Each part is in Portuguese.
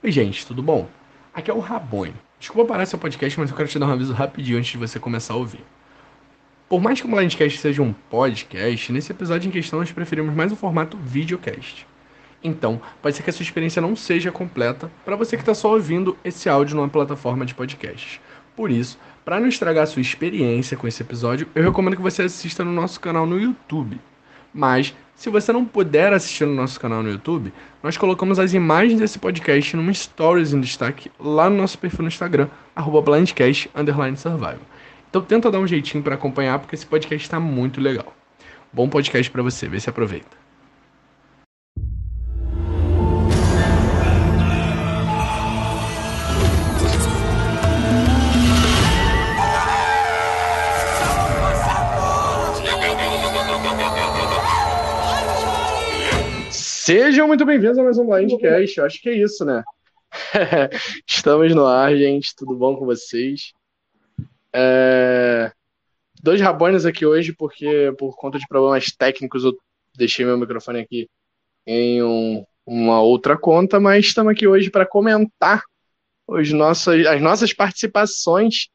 Oi, gente, tudo bom? Aqui é o Rabone. Desculpa parar seu podcast, mas eu quero te dar um aviso rapidinho antes de você começar a ouvir. Por mais que o Blindcast seja um podcast, nesse episódio em questão nós preferimos mais o formato videocast. Então, pode ser que a sua experiência não seja completa para você que está só ouvindo esse áudio numa plataforma de podcast. Por isso, para não estragar a sua experiência com esse episódio, eu recomendo que você assista no nosso canal no YouTube. Mas, se você não puder assistir no nosso canal no YouTube, nós colocamos as imagens desse podcast numa stories em destaque lá no nosso perfil no Instagram, blindcast_survival. Então tenta dar um jeitinho para acompanhar, porque esse podcast está muito legal. Bom podcast para você, vê se aproveita. Sejam muito bem-vindos a mais um Blindcast. Eu acho que é isso, né? Estamos no ar, gente. Tudo bom com vocês? É... Dois rabones aqui hoje, porque por conta de problemas técnicos eu deixei meu microfone aqui em um, uma outra conta, mas estamos aqui hoje para comentar os nossos, as nossas participações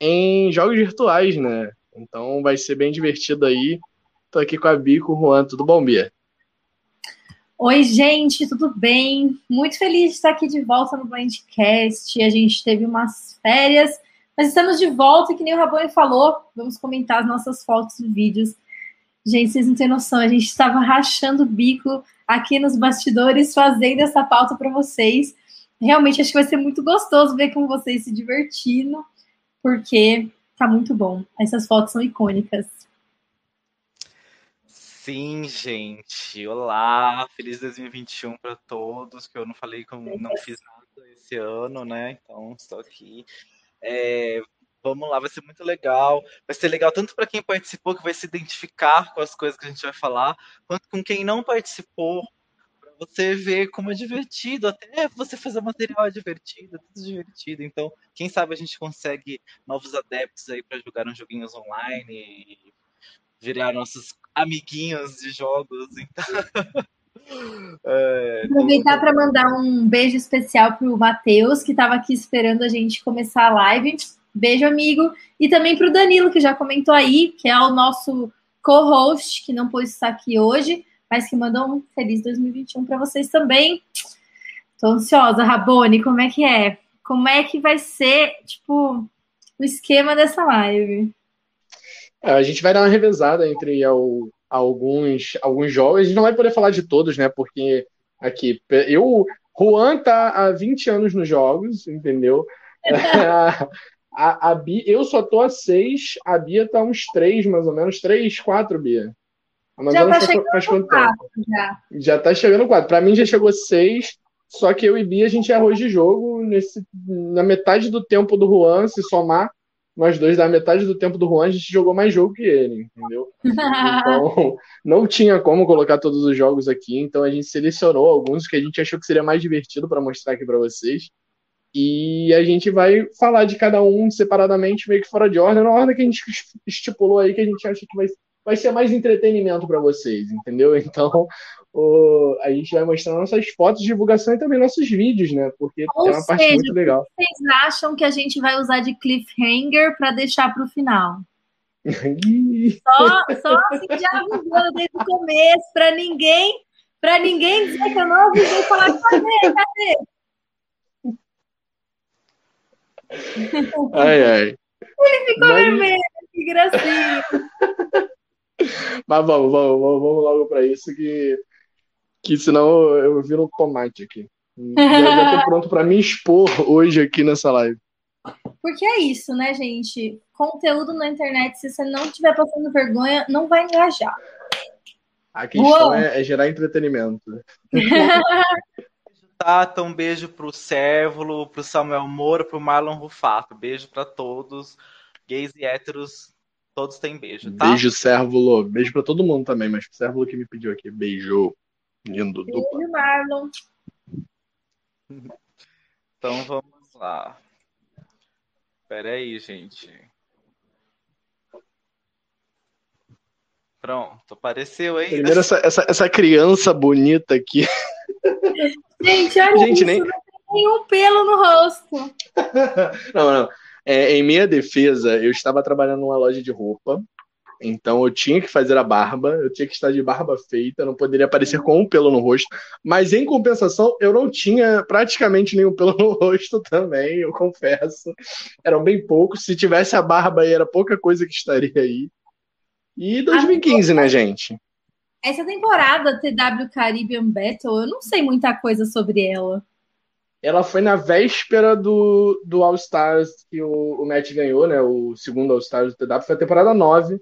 em jogos virtuais, né? Então vai ser bem divertido aí. Tô aqui com a Bia e com o Juan. Tudo bom, Bia? Oi, gente, tudo bem? Muito feliz de estar aqui de volta no Blindcast. A gente teve umas férias, mas estamos de volta e que nem o Rabone falou, vamos comentar as nossas fotos e vídeos. Gente, vocês não têm noção, a gente estava rachando o bico aqui nos bastidores fazendo essa pauta para vocês. Realmente acho que vai ser muito gostoso ver com vocês se divertindo, porque tá muito bom. Essas fotos são icônicas. Sim, gente. Olá, feliz 2021 para todos. Que eu não falei como não fiz nada esse ano, né? Então estou aqui. É, vamos lá, vai ser muito legal. Vai ser legal tanto para quem participou, que vai se identificar com as coisas que a gente vai falar, quanto com quem não participou, para você ver como é divertido. Até você fazer material é divertido, é tudo divertido. Então, quem sabe a gente consegue novos adeptos aí para jogar uns joguinhos online virar nossos amiguinhos de jogos. Então... É, Aproveitar para mandar um beijo especial para o Matheus, que estava aqui esperando a gente começar a live. Beijo, amigo. E também para o Danilo, que já comentou aí, que é o nosso co-host, que não pôde estar aqui hoje, mas que mandou um feliz 2021 para vocês também. Estou ansiosa, Rabone, como é que é? Como é que vai ser, tipo, o esquema dessa live? É, a gente vai dar uma revezada entre ao, alguns, alguns jogos. A gente não vai poder falar de todos, né? Porque aqui, eu. Juan tá há 20 anos nos jogos, entendeu? a, a, a Bia, eu só tô há 6, a Bia tá uns 3, mais ou menos. 3, 4, Bia. Mas já tá chegando faz quanto tempo? Já. já tá chegando 4. Pra mim já chegou 6. Só que eu e Bia, a gente errou de jogo nesse, na metade do tempo do Juan, se somar nós dois, da metade do tempo do Juan, a gente jogou mais jogo que ele, entendeu? Então, não tinha como colocar todos os jogos aqui, então a gente selecionou alguns que a gente achou que seria mais divertido para mostrar aqui para vocês. E a gente vai falar de cada um separadamente, meio que fora de ordem, na ordem que a gente estipulou aí, que a gente acha que vai, vai ser mais entretenimento para vocês, entendeu? Então, o, a gente vai mostrar nossas fotos de divulgação e também nossos vídeos, né? Porque Ou é uma seja, parte muito legal. Vocês acham que a gente vai usar de cliffhanger para deixar para o final? só, só assim já avisando desde o começo, para ninguém, para ninguém dizer que eu não avisei falar, cadê, cadê? Ai, ai. Ele ficou Mas... vermelho, que gracinha. Mas vamos, vamos, vamos, vamos logo para isso que que senão eu viro um tomate aqui. Já, já tô pronto para me expor hoje aqui nessa live. Porque é isso, né, gente? Conteúdo na internet, se você não estiver passando vergonha, não vai engajar. A questão é, é, gerar entretenimento. Tata, um beijo pro Sérvulo, pro Samuel Moura, pro Marlon Rufato. Beijo para todos. Gays e héteros, todos têm beijo, tá? Beijo, Sérvulo. Beijo para todo mundo também, mas pro Sérvulo que me pediu aqui. Beijo. Lindo, dupla. Beijo, Marlon. Então vamos lá. Pera aí, gente. Pronto, apareceu aí. Primeiro essa, essa, essa criança bonita aqui. Gente, olha gente, isso, nem, Nenhum pelo no rosto. não, não. É, em minha defesa, eu estava trabalhando numa loja de roupa então eu tinha que fazer a barba, eu tinha que estar de barba feita, não poderia aparecer com um pelo no rosto. Mas em compensação, eu não tinha praticamente nenhum pelo no rosto também, eu confesso. Eram bem poucos. Se tivesse a barba aí, era pouca coisa que estaria aí. E 2015, né, gente? Essa temporada TW Caribbean Battle, eu não sei muita coisa sobre ela. Ela foi na véspera do, do All Stars que o, o Matt ganhou, né? O segundo All Stars do TW, foi a temporada 9.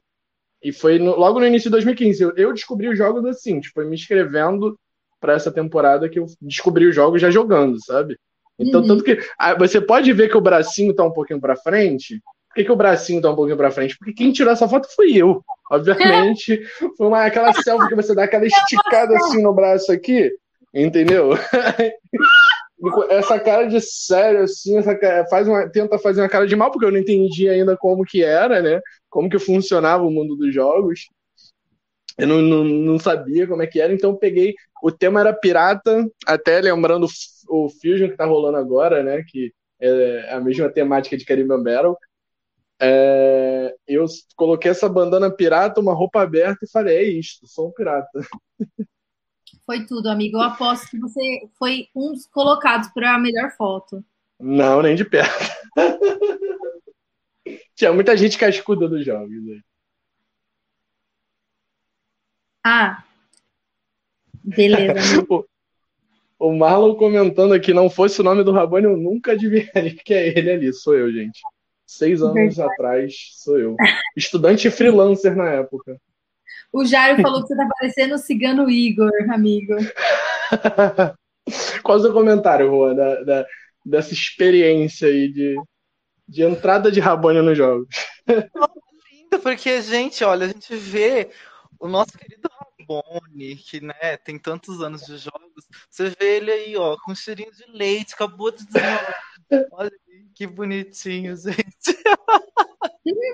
E foi no, logo no início de 2015. Eu, eu, descobri os jogos assim, tipo, me inscrevendo para essa temporada que eu descobri os jogos já jogando, sabe? Então, uhum. tanto que ah, você pode ver que o bracinho tá um pouquinho para frente. Por que, que o bracinho tá um pouquinho para frente? Porque quem tirou essa foto fui eu. Obviamente, foi uma, aquela selfie que você dá aquela esticada assim no braço aqui, entendeu? essa cara de sério, assim, essa cara, faz uma, tenta fazer uma cara de mal, porque eu não entendi ainda como que era, né? Como que funcionava o mundo dos jogos. Eu não, não, não sabia como é que era, então peguei. O tema era pirata, até lembrando o Fusion que tá rolando agora, né? Que é a mesma temática de Caribbean Battle. É, eu coloquei essa bandana pirata, uma roupa aberta e falei: é isto, sou um pirata. Foi tudo, amigo. Eu aposto que você foi um dos colocados para a melhor foto. Não, nem de perto. Tinha muita gente cascuda dos jogos. Né? Ah, beleza. o, o Marlon comentando aqui, não fosse o nome do Rabone, eu nunca adivinharia que é ele ali. Sou eu, gente. Seis anos Verdade. atrás, sou eu. Estudante freelancer na época. O Jairo falou que você tá parecendo o cigano Igor, amigo. Qual é o seu comentário, Juan, da, da, dessa experiência aí de, de entrada de Rabônia nos jogos? Lindo, porque, gente, olha, a gente vê o nosso querido Rabone, que né, tem tantos anos de jogos, você vê ele aí, ó, com cheirinho de leite, acabou de desenrolar. Olha que bonitinho, gente.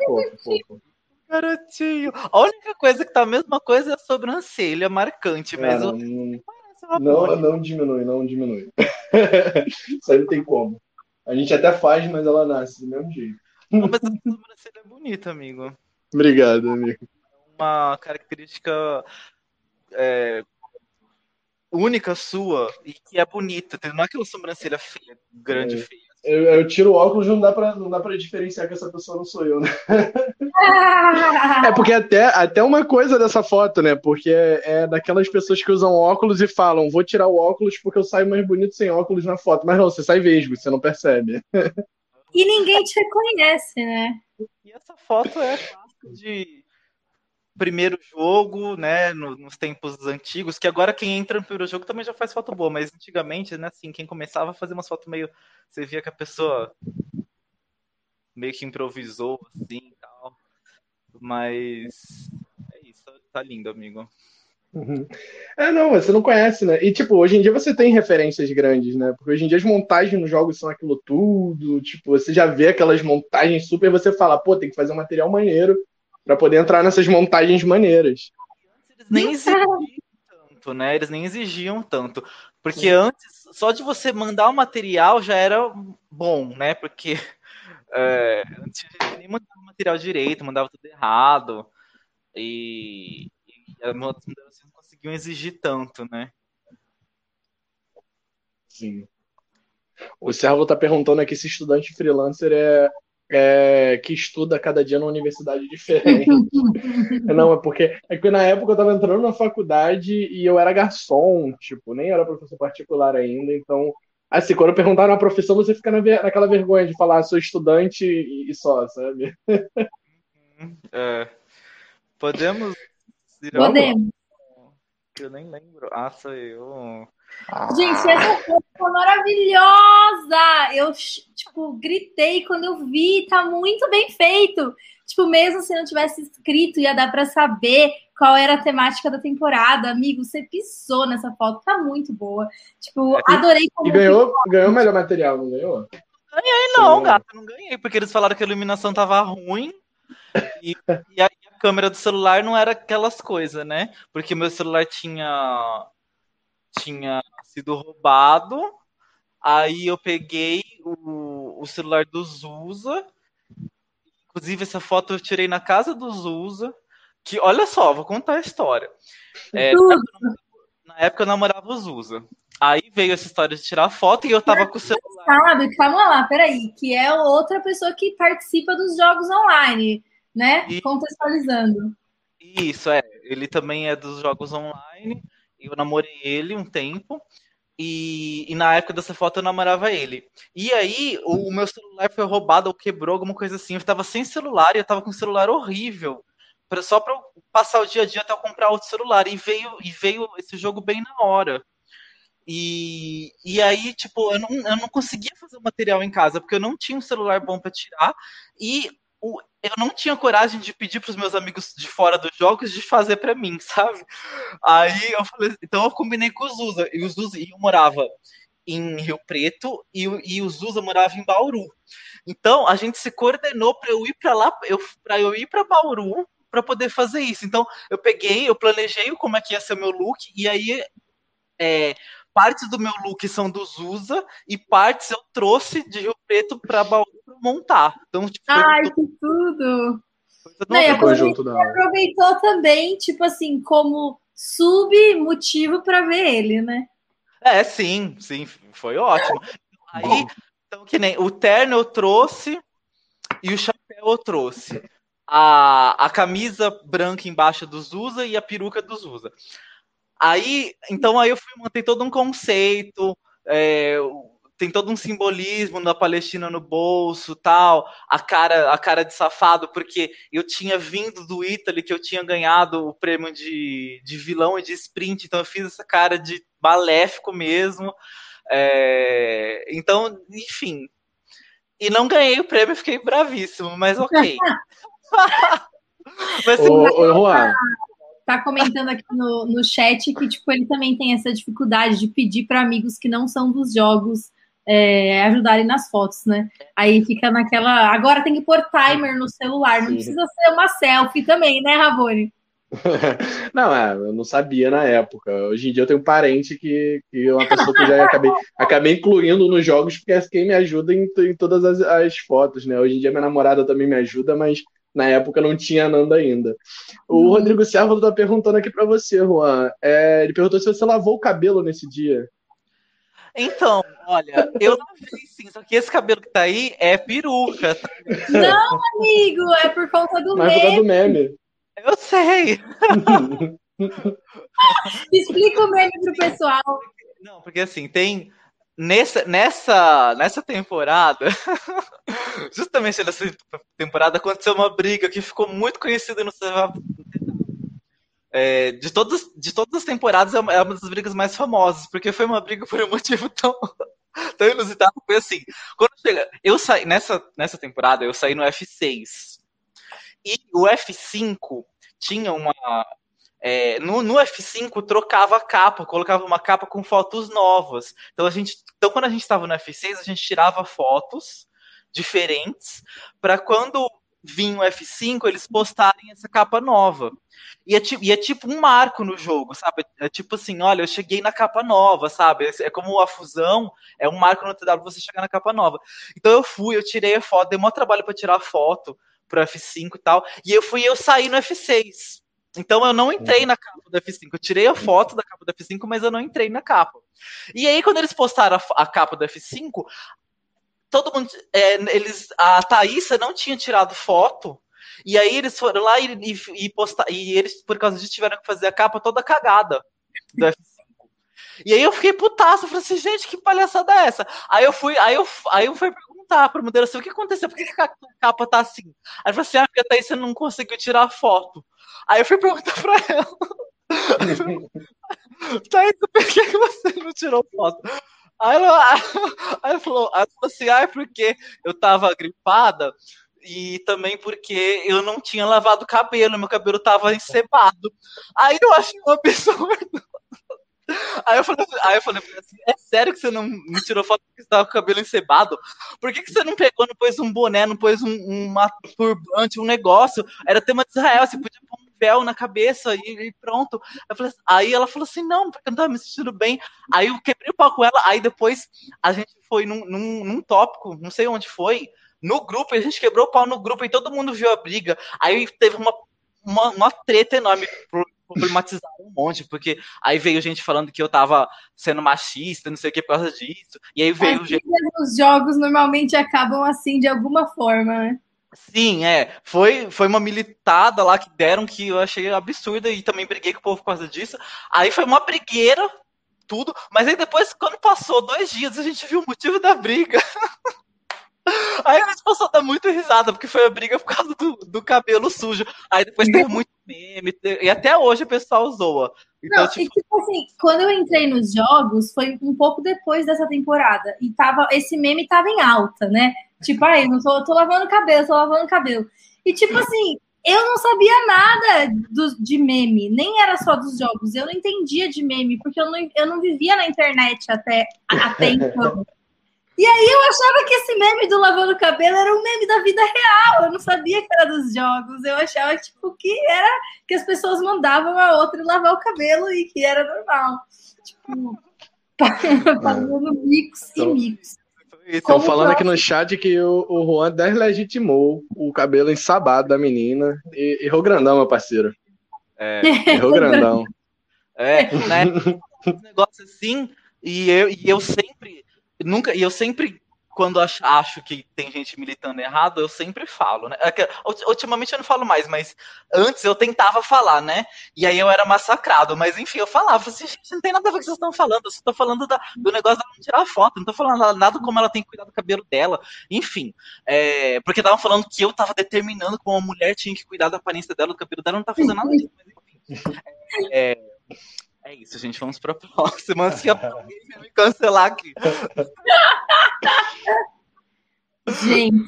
Fofo, fofo. Garotinho. A única coisa que tá a mesma coisa é a sobrancelha marcante, mas é, não, não, não, diminui, não diminui. Isso aí não tem como. A gente até faz, mas ela nasce do mesmo jeito. Não, mas a sobrancelha é bonita, amigo. Obrigado, amigo. Uma característica é, única sua e que é bonita. Não é aquela sobrancelha feia, grande, é. feia. Eu, eu, tiro o óculos não dá pra, não dá pra diferenciar que essa pessoa não sou eu, né? é porque até, até uma coisa dessa foto, né? Porque é, é daquelas pessoas que usam óculos e falam, vou tirar o óculos porque eu saio mais bonito sem óculos na foto. Mas não, você sai vesgo, você não percebe. e ninguém te reconhece, né? E essa foto é de primeiro jogo, né, nos tempos antigos, que agora quem entra no primeiro jogo também já faz foto boa, mas antigamente, né, assim, quem começava a fazer umas fotos meio, você via que a pessoa meio que improvisou, assim, tal, mas é isso, tá lindo, amigo. Uhum. É, não, você não conhece, né? E, tipo, hoje em dia você tem referências grandes, né? Porque hoje em dia as montagens nos jogos são aquilo tudo, tipo, você já vê aquelas montagens super, você fala, pô, tem que fazer um material maneiro para poder entrar nessas montagens maneiras. Eles nem exigiam tanto, né? Eles nem exigiam tanto. Porque Sim. antes, só de você mandar o material já era bom, né? Porque é, antes nem mandava o material direito, mandava tudo errado. E, e as moderações não conseguiam exigir tanto, né? Sim. O Servo está perguntando aqui se estudante freelancer é é, que estuda cada dia numa universidade diferente. não, é porque é que na época eu estava entrando na faculdade e eu era garçom, tipo, nem era professor particular ainda, então, assim, quando perguntaram a profissão, você fica na, naquela vergonha de falar, sou estudante e, só, sabe? É. Podemos Podemos. Eu nem lembro. Ah, sou eu. Ah. Gente, essa foto foi maravilhosa! Eu, tipo, gritei quando eu vi, tá muito bem feito. Tipo, mesmo se não tivesse escrito, ia dar para saber qual era a temática da temporada. Amigo, você pisou nessa foto, tá muito boa. Tipo, é, adorei como. E ganhou, ganhou o melhor material, não ganhou? Ganhei, não, Sim. gata, não ganhei, porque eles falaram que a iluminação tava ruim. E, e, e câmera do celular não era aquelas coisas, né? Porque meu celular tinha tinha sido roubado Aí eu peguei o, o celular do Zusa. Inclusive, essa foto eu tirei na casa do Zusa. Que, olha só, vou contar a história. É, na época eu namorava o Zusa. Aí veio essa história de tirar foto e eu tava com o celular. Sabe, calma lá, peraí, que é outra pessoa que participa dos jogos online, né? E... Contextualizando. Isso, é. Ele também é dos jogos online. Eu namorei ele um tempo. E, e, na época dessa foto eu namorava ele. E aí, o, o, meu celular foi roubado ou quebrou, alguma coisa assim. Eu tava sem celular e eu tava com um celular horrível. Pra, só pra eu passar o dia a dia até eu comprar outro celular. E veio, e veio esse jogo bem na hora. E, e aí, tipo, eu não, eu não conseguia fazer o material em casa, porque eu não tinha um celular bom para tirar. E eu não tinha coragem de pedir para os meus amigos de fora dos jogos de fazer para mim, sabe? Aí eu falei, então eu combinei com o Zusa, e o Zusa e eu morava em Rio Preto e, e o Zusa morava em Bauru. Então a gente se coordenou para eu ir para lá, eu para eu ir para Bauru para poder fazer isso. Então eu peguei, eu planejei como é que ia ser o meu look e aí é, partes do meu look são do Zusa e partes eu trouxe de Rio Preto para Bauru montar. Então, tipo, Ai, que tudo! Não, e aproveitou, aproveitou também, tipo assim, como submotivo para ver ele, né? É, sim, sim, foi ótimo. Aí, então, que nem o terno eu trouxe e o chapéu eu trouxe. A, a camisa branca embaixo do Zusa e a peruca do Zusa. Aí, então aí eu fui montei todo um conceito, é, tem todo um simbolismo da Palestina no bolso, tal, a cara, a cara de safado, porque eu tinha vindo do Italy, que eu tinha ganhado o prêmio de, de vilão e de sprint, então eu fiz essa cara de maléfico mesmo. É, então, enfim. E não ganhei o prêmio, fiquei bravíssimo, mas ok. mas, ô, ô, Juan, tá comentando aqui no, no chat que tipo ele também tem essa dificuldade de pedir para amigos que não são dos jogos é, ajudarem nas fotos, né? Aí fica naquela. Agora tem que pôr timer no celular, não Sim. precisa ser uma selfie também, né, Rabone? não, é, eu não sabia na época. Hoje em dia eu tenho um parente que, que é uma pessoa que eu já acabei, acabei incluindo nos jogos, porque é quem me ajuda em, em todas as, as, fotos, né? Hoje em dia minha namorada também me ajuda, mas na época não tinha Nanda ainda. O hum. Rodrigo Servo tá perguntando aqui para você, Juan. É, ele perguntou se você lavou o cabelo nesse dia. Então, olha, eu lavei sim, só que esse cabelo que tá aí é peruca. Tá? Não, amigo, é por conta do Mas meme. Por do meme. Eu sei. Explica o meme pro pessoal. Não, porque assim, tem nessa, nessa, nessa temporada, justamente nessa temporada, aconteceu uma briga que ficou muito conhecida no é, de, todas, de todas as temporadas é é uma das brigas mais famosas, porque foi uma briga por um motivo tão, tão inusitado. Foi assim, quando chega, eu saí, nessa, nessa temporada, eu saí no F6. E o F5 tinha uma, é, no, no, F5 trocava a capa, colocava uma capa com fotos novas. Então a gente, então quando a gente estava no F6, a gente tirava fotos diferentes para quando vinha o F5 eles postarem essa capa nova. E é, e é tipo um marco no jogo, sabe? É tipo assim, olha, eu cheguei na capa nova, sabe? É como a fusão é um marco no TW você chegar na capa nova. Então eu fui, eu tirei a foto, dei maior trabalho para tirar a foto pro F5 e tal, e eu fui eu saí no F6. Então eu não entrei uhum. na capa do F5. Eu tirei a foto da capa do F5, mas eu não entrei na capa. E aí, quando eles postaram a, a capa do F5, todo mundo. É, eles, a Thaísa não tinha tirado foto. E aí eles foram lá e, e, e, e eles, por causa disso, tiveram que fazer a capa toda cagada do F5. E aí eu fiquei putaço, eu falei assim, gente, que palhaçada é essa? Aí eu fui, aí eu, aí eu fui perguntar pra moderação o que aconteceu, por que a capa tá assim? Aí eu falei assim, ah, porque a Thaísa não conseguiu tirar foto. Aí eu fui perguntar pra ela. Thaís, por que você não tirou foto? Aí ela, aí ela, falou, aí ela falou assim, ah, é porque eu tava gripada e também porque eu não tinha lavado o cabelo, meu cabelo tava encebado. Aí eu achei um absurdo. Aí eu falei, aí eu falei assim, é sério que você não me tirou foto porque você tava com o cabelo encebado? Por que, que você não pegou, não pôs um boné, não pôs um, uma turbante, um negócio? Era tema de Israel, você podia pôr um chapéu na cabeça e, e pronto. Falei, aí ela falou assim, não, porque eu não tava me sentindo bem. Aí eu quebrei o pau com ela, aí depois a gente foi num, num, num tópico, não sei onde foi, no grupo, a gente quebrou o pau no grupo e todo mundo viu a briga. Aí teve uma, uma, uma treta enorme problematizaram um monte, porque aí veio gente falando que eu tava sendo machista, não sei o que, por causa disso. E aí veio. É, gente... Os jogos normalmente acabam assim de alguma forma, né? Sim, é. Foi, foi uma militada lá que deram que eu achei absurda e também briguei com o povo por causa disso. Aí foi uma brigueira, tudo. Mas aí depois, quando passou dois dias, a gente viu o motivo da briga. Aí a gente passou a dar muito risada, porque foi a briga por causa do, do cabelo sujo. Aí depois teve muito meme, e até hoje o pessoal zoa. Então, Não, tipo... E, tipo assim, quando eu entrei nos jogos, foi um pouco depois dessa temporada. E tava, esse meme tava em alta, né? Tipo, aí, não tô, tô lavando cabelo, tô lavando cabelo. E tipo assim, eu não sabia nada do, de meme, nem era só dos jogos. Eu não entendia de meme, porque eu não, eu não vivia na internet até, até então. E aí eu achava que esse meme do lavando cabelo era um meme da vida real. Eu não sabia que era dos jogos. Eu achava tipo que era que as pessoas mandavam a outra lavar o cabelo e que era normal. Tipo, fazendo mix então, e mix. Estão falando aqui no chat que o, o Juan deslegitimou o cabelo ensabado da menina. E, errou grandão, meu parceiro. É, errou grandão. É, né? Um negócio assim, e eu, e eu sempre nunca, e eu sempre, quando acho, acho, que tem gente militando errado, eu sempre falo, né? É ultimamente eu não falo mais, mas antes eu tentava falar, né? E aí eu era massacrado, mas enfim, eu falava assim, gente, não tem nada a ver com o que vocês estão falando, eu só tô falando da, do negócio não tirar foto, não tô falando nada como ela tem que cuidar do cabelo dela, enfim. É, porque estavam falando que eu tava determinando como uma mulher tinha que cuidar da aparência dela, do cabelo dela, não tá fazendo nada disso, mas enfim. É, é isso, gente. Vamos para a próxima. Se alguém me cancelar aqui. Gente,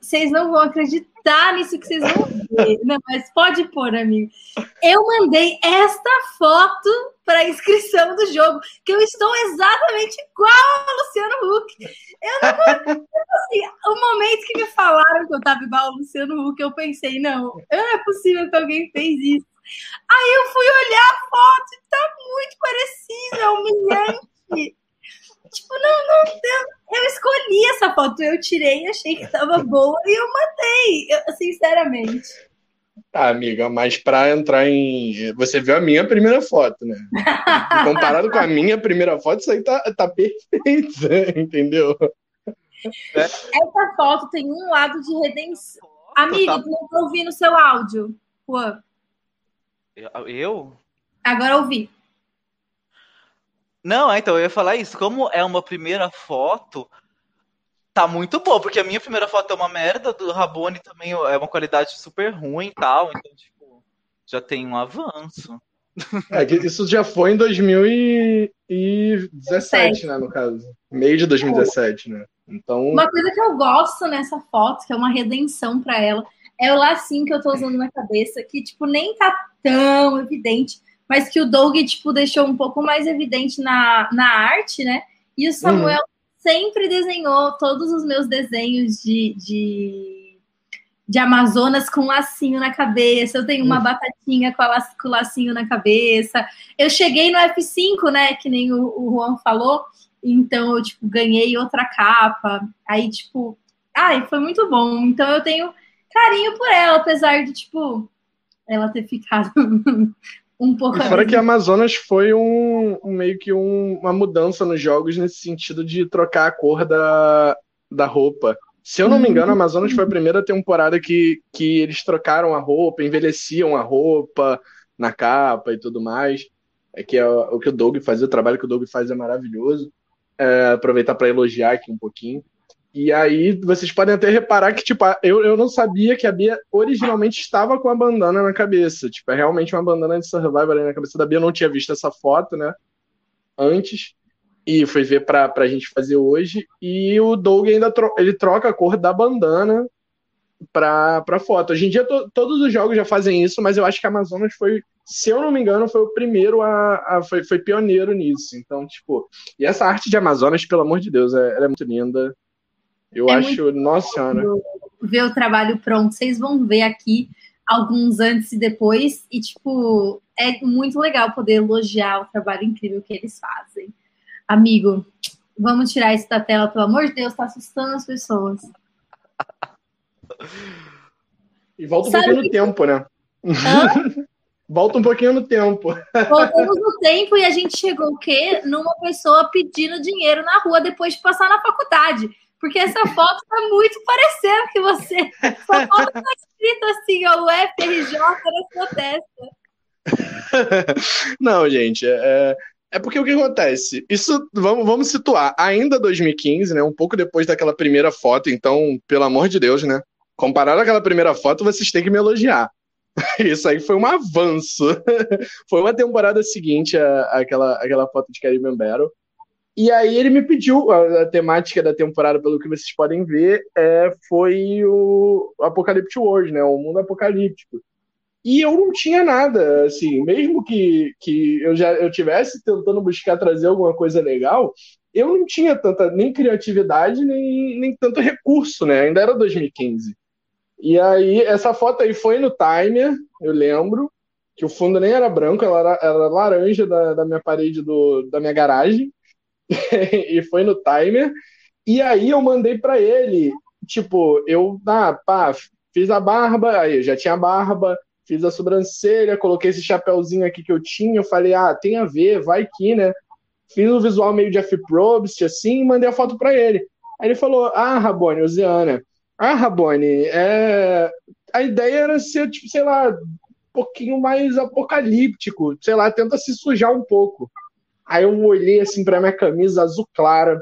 vocês não vão acreditar nisso que vocês vão ver. Não, mas pode pôr, amigo. Eu mandei esta foto para a inscrição do jogo, que eu estou exatamente igual a Luciano Huck. Eu não assim, o momento que me falaram que eu estava igual ao Luciano Huck, eu pensei, não, não é possível que alguém fez isso. Aí eu fui olhar a foto e tá muito parecida, é humilhante. tipo, não, não, eu, eu escolhi essa foto, eu tirei, achei que tava boa e eu matei, eu, sinceramente. Tá, amiga, mas para entrar em. Você viu a minha primeira foto, né? Comparado com a minha primeira foto, isso aí tá, tá perfeito, entendeu? Essa foto tem um lado de redenção. Amigo, tá... não tô ouvindo seu áudio. Juan. Eu? Agora ouvi. Não, é, então eu ia falar isso. Como é uma primeira foto, tá muito bom, porque a minha primeira foto é uma merda, do Rabone também é uma qualidade super ruim e tal, então, tipo, já tem um avanço. É, isso já foi em 2017, né, no caso. Meio de 2017, né? Então... Uma coisa que eu gosto nessa foto, que é uma redenção para ela, é o lacinho que eu tô usando na cabeça, que, tipo, nem tá tão evidente, mas que o Doug, tipo, deixou um pouco mais evidente na, na arte, né? E o Samuel hum. sempre desenhou todos os meus desenhos de, de, de Amazonas com lacinho na cabeça. Eu tenho uma hum. batatinha com, a, com lacinho na cabeça. Eu cheguei no F5, né? Que nem o, o Juan falou. Então, eu, tipo, ganhei outra capa. Aí, tipo, ai, foi muito bom. Então, eu tenho carinho por ela, apesar de, tipo, ela ter ficado um pouco. E fora que Amazonas foi um, um meio que um, uma mudança nos jogos nesse sentido de trocar a cor da, da roupa. Se eu não me engano, Amazonas foi a primeira temporada que, que eles trocaram a roupa, envelheciam a roupa na capa e tudo mais. É que é o que o Doug fazia, o trabalho que o Doug faz é maravilhoso. É, aproveitar para elogiar aqui um pouquinho. E aí vocês podem até reparar que, tipo, eu, eu não sabia que a Bia originalmente estava com a bandana na cabeça. Tipo, é realmente uma bandana de Survivor ali na cabeça da Bia. Eu não tinha visto essa foto, né? Antes. E foi ver pra, pra gente fazer hoje. E o Doug ainda tro ele troca a cor da bandana pra, pra foto. Hoje em dia to todos os jogos já fazem isso, mas eu acho que a Amazonas foi, se eu não me engano, foi o primeiro a. a foi, foi pioneiro nisso. Então, tipo. E essa arte de Amazonas, pelo amor de Deus, é, ela é muito linda. Eu é acho, nossa senhora. Ver o trabalho pronto, vocês vão ver aqui alguns antes e depois, e, tipo, é muito legal poder elogiar o trabalho incrível que eles fazem. Amigo, vamos tirar isso da tela, pelo amor de Deus, tá assustando as pessoas. E volta um Sabe pouquinho no que... tempo, né? volta um pouquinho no tempo. Voltamos no tempo e a gente chegou o quê? Numa pessoa pedindo dinheiro na rua depois de passar na faculdade. Porque essa foto tá muito parecendo que você. Sua foto tá escrito assim, ó, o FRJ na sua testa. Não, gente, é, é porque o que acontece? Isso, vamos, vamos situar, ainda 2015, né? Um pouco depois daquela primeira foto, então, pelo amor de Deus, né? Comparado àquela primeira foto, vocês têm que me elogiar. Isso aí foi um avanço. foi uma temporada seguinte àquela, àquela foto de Caribbean Battle. E aí ele me pediu, a, a, temática da temporada, pelo que vocês podem ver, é, foi o Apocalyptic World, né? O mundo apocalíptico. E eu não tinha nada, assim, mesmo que, que eu já eu tivesse tentando buscar trazer alguma coisa legal, eu não tinha tanta nem criatividade, nem, nem tanto recurso, né? Ainda era 2015. E aí, essa foto aí foi no timer, eu lembro, que o fundo nem era branco, ela era, era laranja da, da minha parede do, da minha garagem. e foi no timer. E aí eu mandei para ele, tipo, eu, ah, pá, fiz a barba, aí eu já tinha barba, fiz a sobrancelha, coloquei esse chapéuzinho aqui que eu tinha, eu falei, ah, tem a ver, vai que, né? Fiz o visual meio Jeff Probst, assim, e mandei a foto para ele. Aí ele falou, ah, Rabone, Oziana, ah, Rabone, é... a ideia era ser, tipo, sei lá, um pouquinho mais apocalíptico, sei lá, tenta se sujar um pouco. Aí eu olhei assim para minha camisa azul clara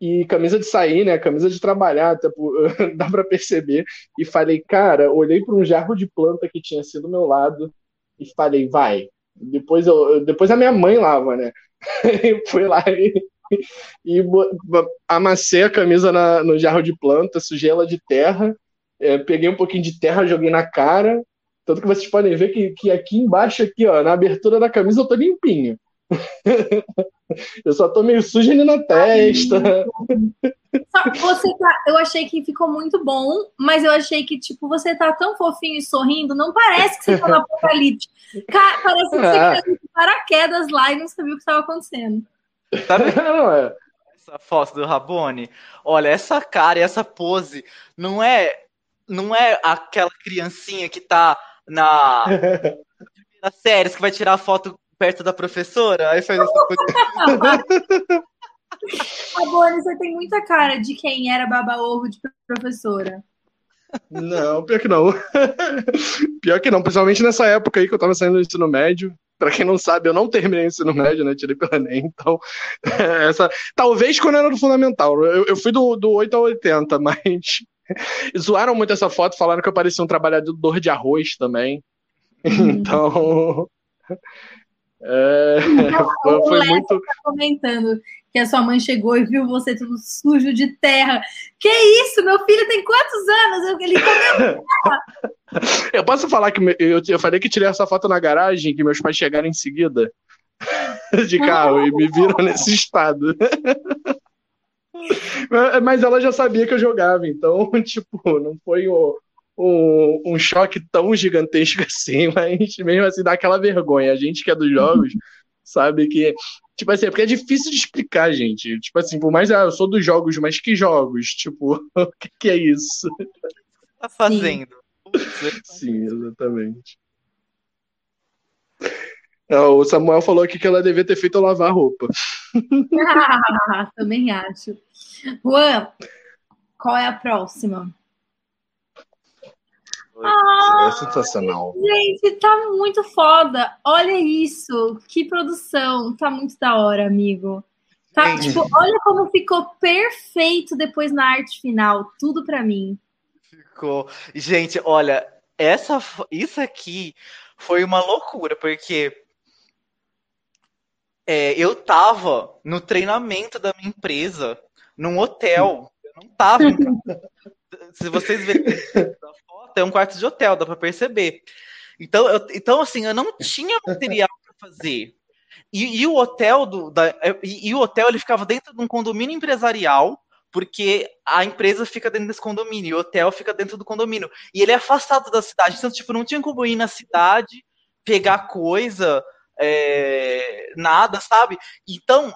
e camisa de sair, né? Camisa de trabalhar, tipo, dá para perceber. E falei, cara, olhei para um jarro de planta que tinha sido do meu lado e falei, vai. Depois eu, depois a minha mãe lava, né? Fui lá e, e amassei a camisa na, no jarro de planta, sujei ela de terra, é, peguei um pouquinho de terra, joguei na cara. Tanto que vocês podem ver que, que aqui embaixo, aqui, ó, na abertura da camisa, eu tô limpinho. eu só tô meio sujo ali na testa. Você tá, eu achei que ficou muito bom, mas eu achei que, tipo, você tá tão fofinho e sorrindo, não parece que você tá no apocalipse. Parece que você ah. caiu de paraquedas lá e não sabia o que estava acontecendo. Não, é. Essa foto do Rabone, olha, essa cara e essa pose não é não é aquela criancinha que tá na, séries que vai tirar a foto perto da professora, aí faz essa coisa. A Bonnie, você tem muita cara de quem era baba-ovo de professora. Não, pior que não. pior que não, principalmente nessa época aí que eu tava saindo do ensino médio. Pra quem não sabe, eu não terminei o ensino médio, né? Tirei pela ENEM, então. essa... Talvez quando era do fundamental. Eu, eu fui do, do 8 ao 80, mas. Zoaram muito essa foto, falaram que eu parecia um trabalhador de arroz também. Hum. Então. É, foi, foi muito. Tá comentando que a sua mãe chegou e viu você tudo sujo de terra. Que isso? Meu filho tem quantos anos? Ele Eu posso falar que eu, eu falei que tirei essa foto na garagem, que meus pais chegaram em seguida de carro e me viram nesse estado. Mas ela já sabia que eu jogava, então, tipo, não foi o, um, um choque tão gigantesco assim, mas mesmo assim dá aquela vergonha. A gente que é dos jogos sabe que. Tipo assim, é porque é difícil de explicar, gente. Tipo assim, por mais, ah, eu sou dos jogos, mas que jogos? Tipo, o que, que é isso? O que tá fazendo? Sim, exatamente. O Samuel falou aqui que ela devia ter feito lavar a roupa. Ah, também acho. Juan, qual é a próxima? Ah, é sensacional. Gente, tá muito foda. Olha isso. Que produção. Tá muito da hora, amigo. Tá, tipo, olha como ficou perfeito depois na arte final. Tudo para mim. Ficou. Gente, olha, essa, isso aqui foi uma loucura, porque é, eu tava no treinamento da minha empresa, num hotel. Eu não tava. Se vocês verem é um quarto de hotel, dá para perceber. Então, eu, então, assim, eu não tinha material para fazer. E, e, o hotel do, da, e, e, o hotel ele ficava dentro de um condomínio empresarial porque a empresa fica dentro desse condomínio, o hotel fica dentro do condomínio. E ele é afastado da cidade, então, tipo, não tinha como ir na cidade, pegar coisa, é, nada, sabe? Então,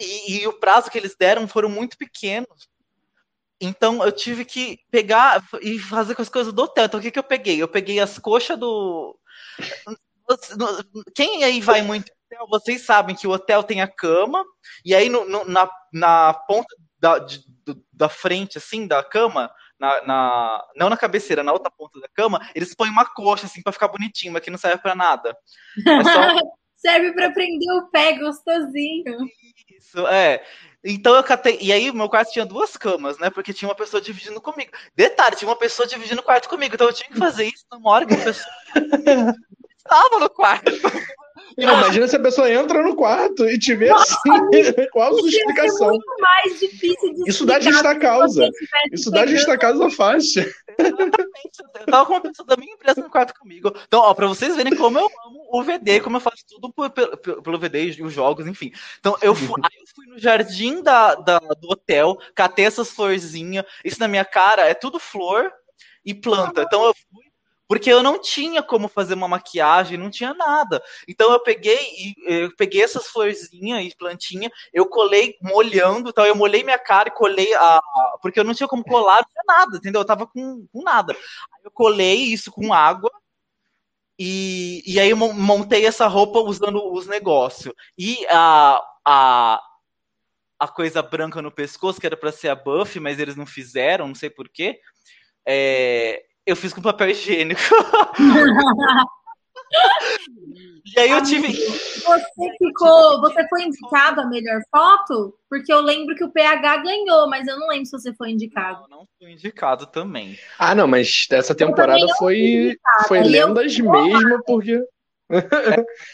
e, e, o prazo que eles deram foram muito pequenos. Então eu tive que pegar e fazer com as coisas do hotel. Então o que, que eu peguei? Eu peguei as coxas do. Quem aí vai muito hotel, vocês sabem que o hotel tem a cama, e aí no, no, na, na ponta da, de, da frente, assim, da cama, na, na, não na cabeceira, na outra ponta da cama, eles põem uma coxa, assim, para ficar bonitinho, mas que não serve para nada. É só... serve para prender o pé gostosinho. Isso, é. Então eu catei. E aí, meu quarto tinha duas camas, né? Porque tinha uma pessoa dividindo comigo. Detalhe, tinha uma pessoa dividindo o quarto comigo. Então eu tinha que fazer isso na hora que a pessoa estava no quarto. Não, imagina se a pessoa entra no quarto e te vê Nossa, assim. Qual a sua explicação? muito mais difícil de Isso dá justa causa. Isso dá justa causa fácil. Exatamente. Eu tava com uma pessoa da minha empresa no quarto comigo. Então, ó, pra vocês verem como eu amo o VD, como eu faço tudo pelo, pelo VD e os jogos, enfim. Então, eu fui, aí eu fui no jardim da, da, do hotel, catei essas florzinhas. Isso na minha cara é tudo flor e planta. Então, eu fui porque eu não tinha como fazer uma maquiagem, não tinha nada. Então eu peguei e eu peguei essas florzinhas e plantinha, eu colei molhando, então eu molhei minha cara e colei a porque eu não tinha como colar, não tinha nada, entendeu? Eu tava com, com nada. Aí eu colei isso com água e, e aí eu montei essa roupa usando os negócios. E a, a a coisa branca no pescoço, que era para ser a buff, mas eles não fizeram, não sei porquê. É, eu fiz com papel higiênico. e aí eu tive. Você ficou. Você foi indicado a melhor foto? Porque eu lembro que o PH ganhou, mas eu não lembro se você foi indicado. Não, não fui indicado também. Ah, não, mas essa temporada foi, foi lendas mesmo, porque.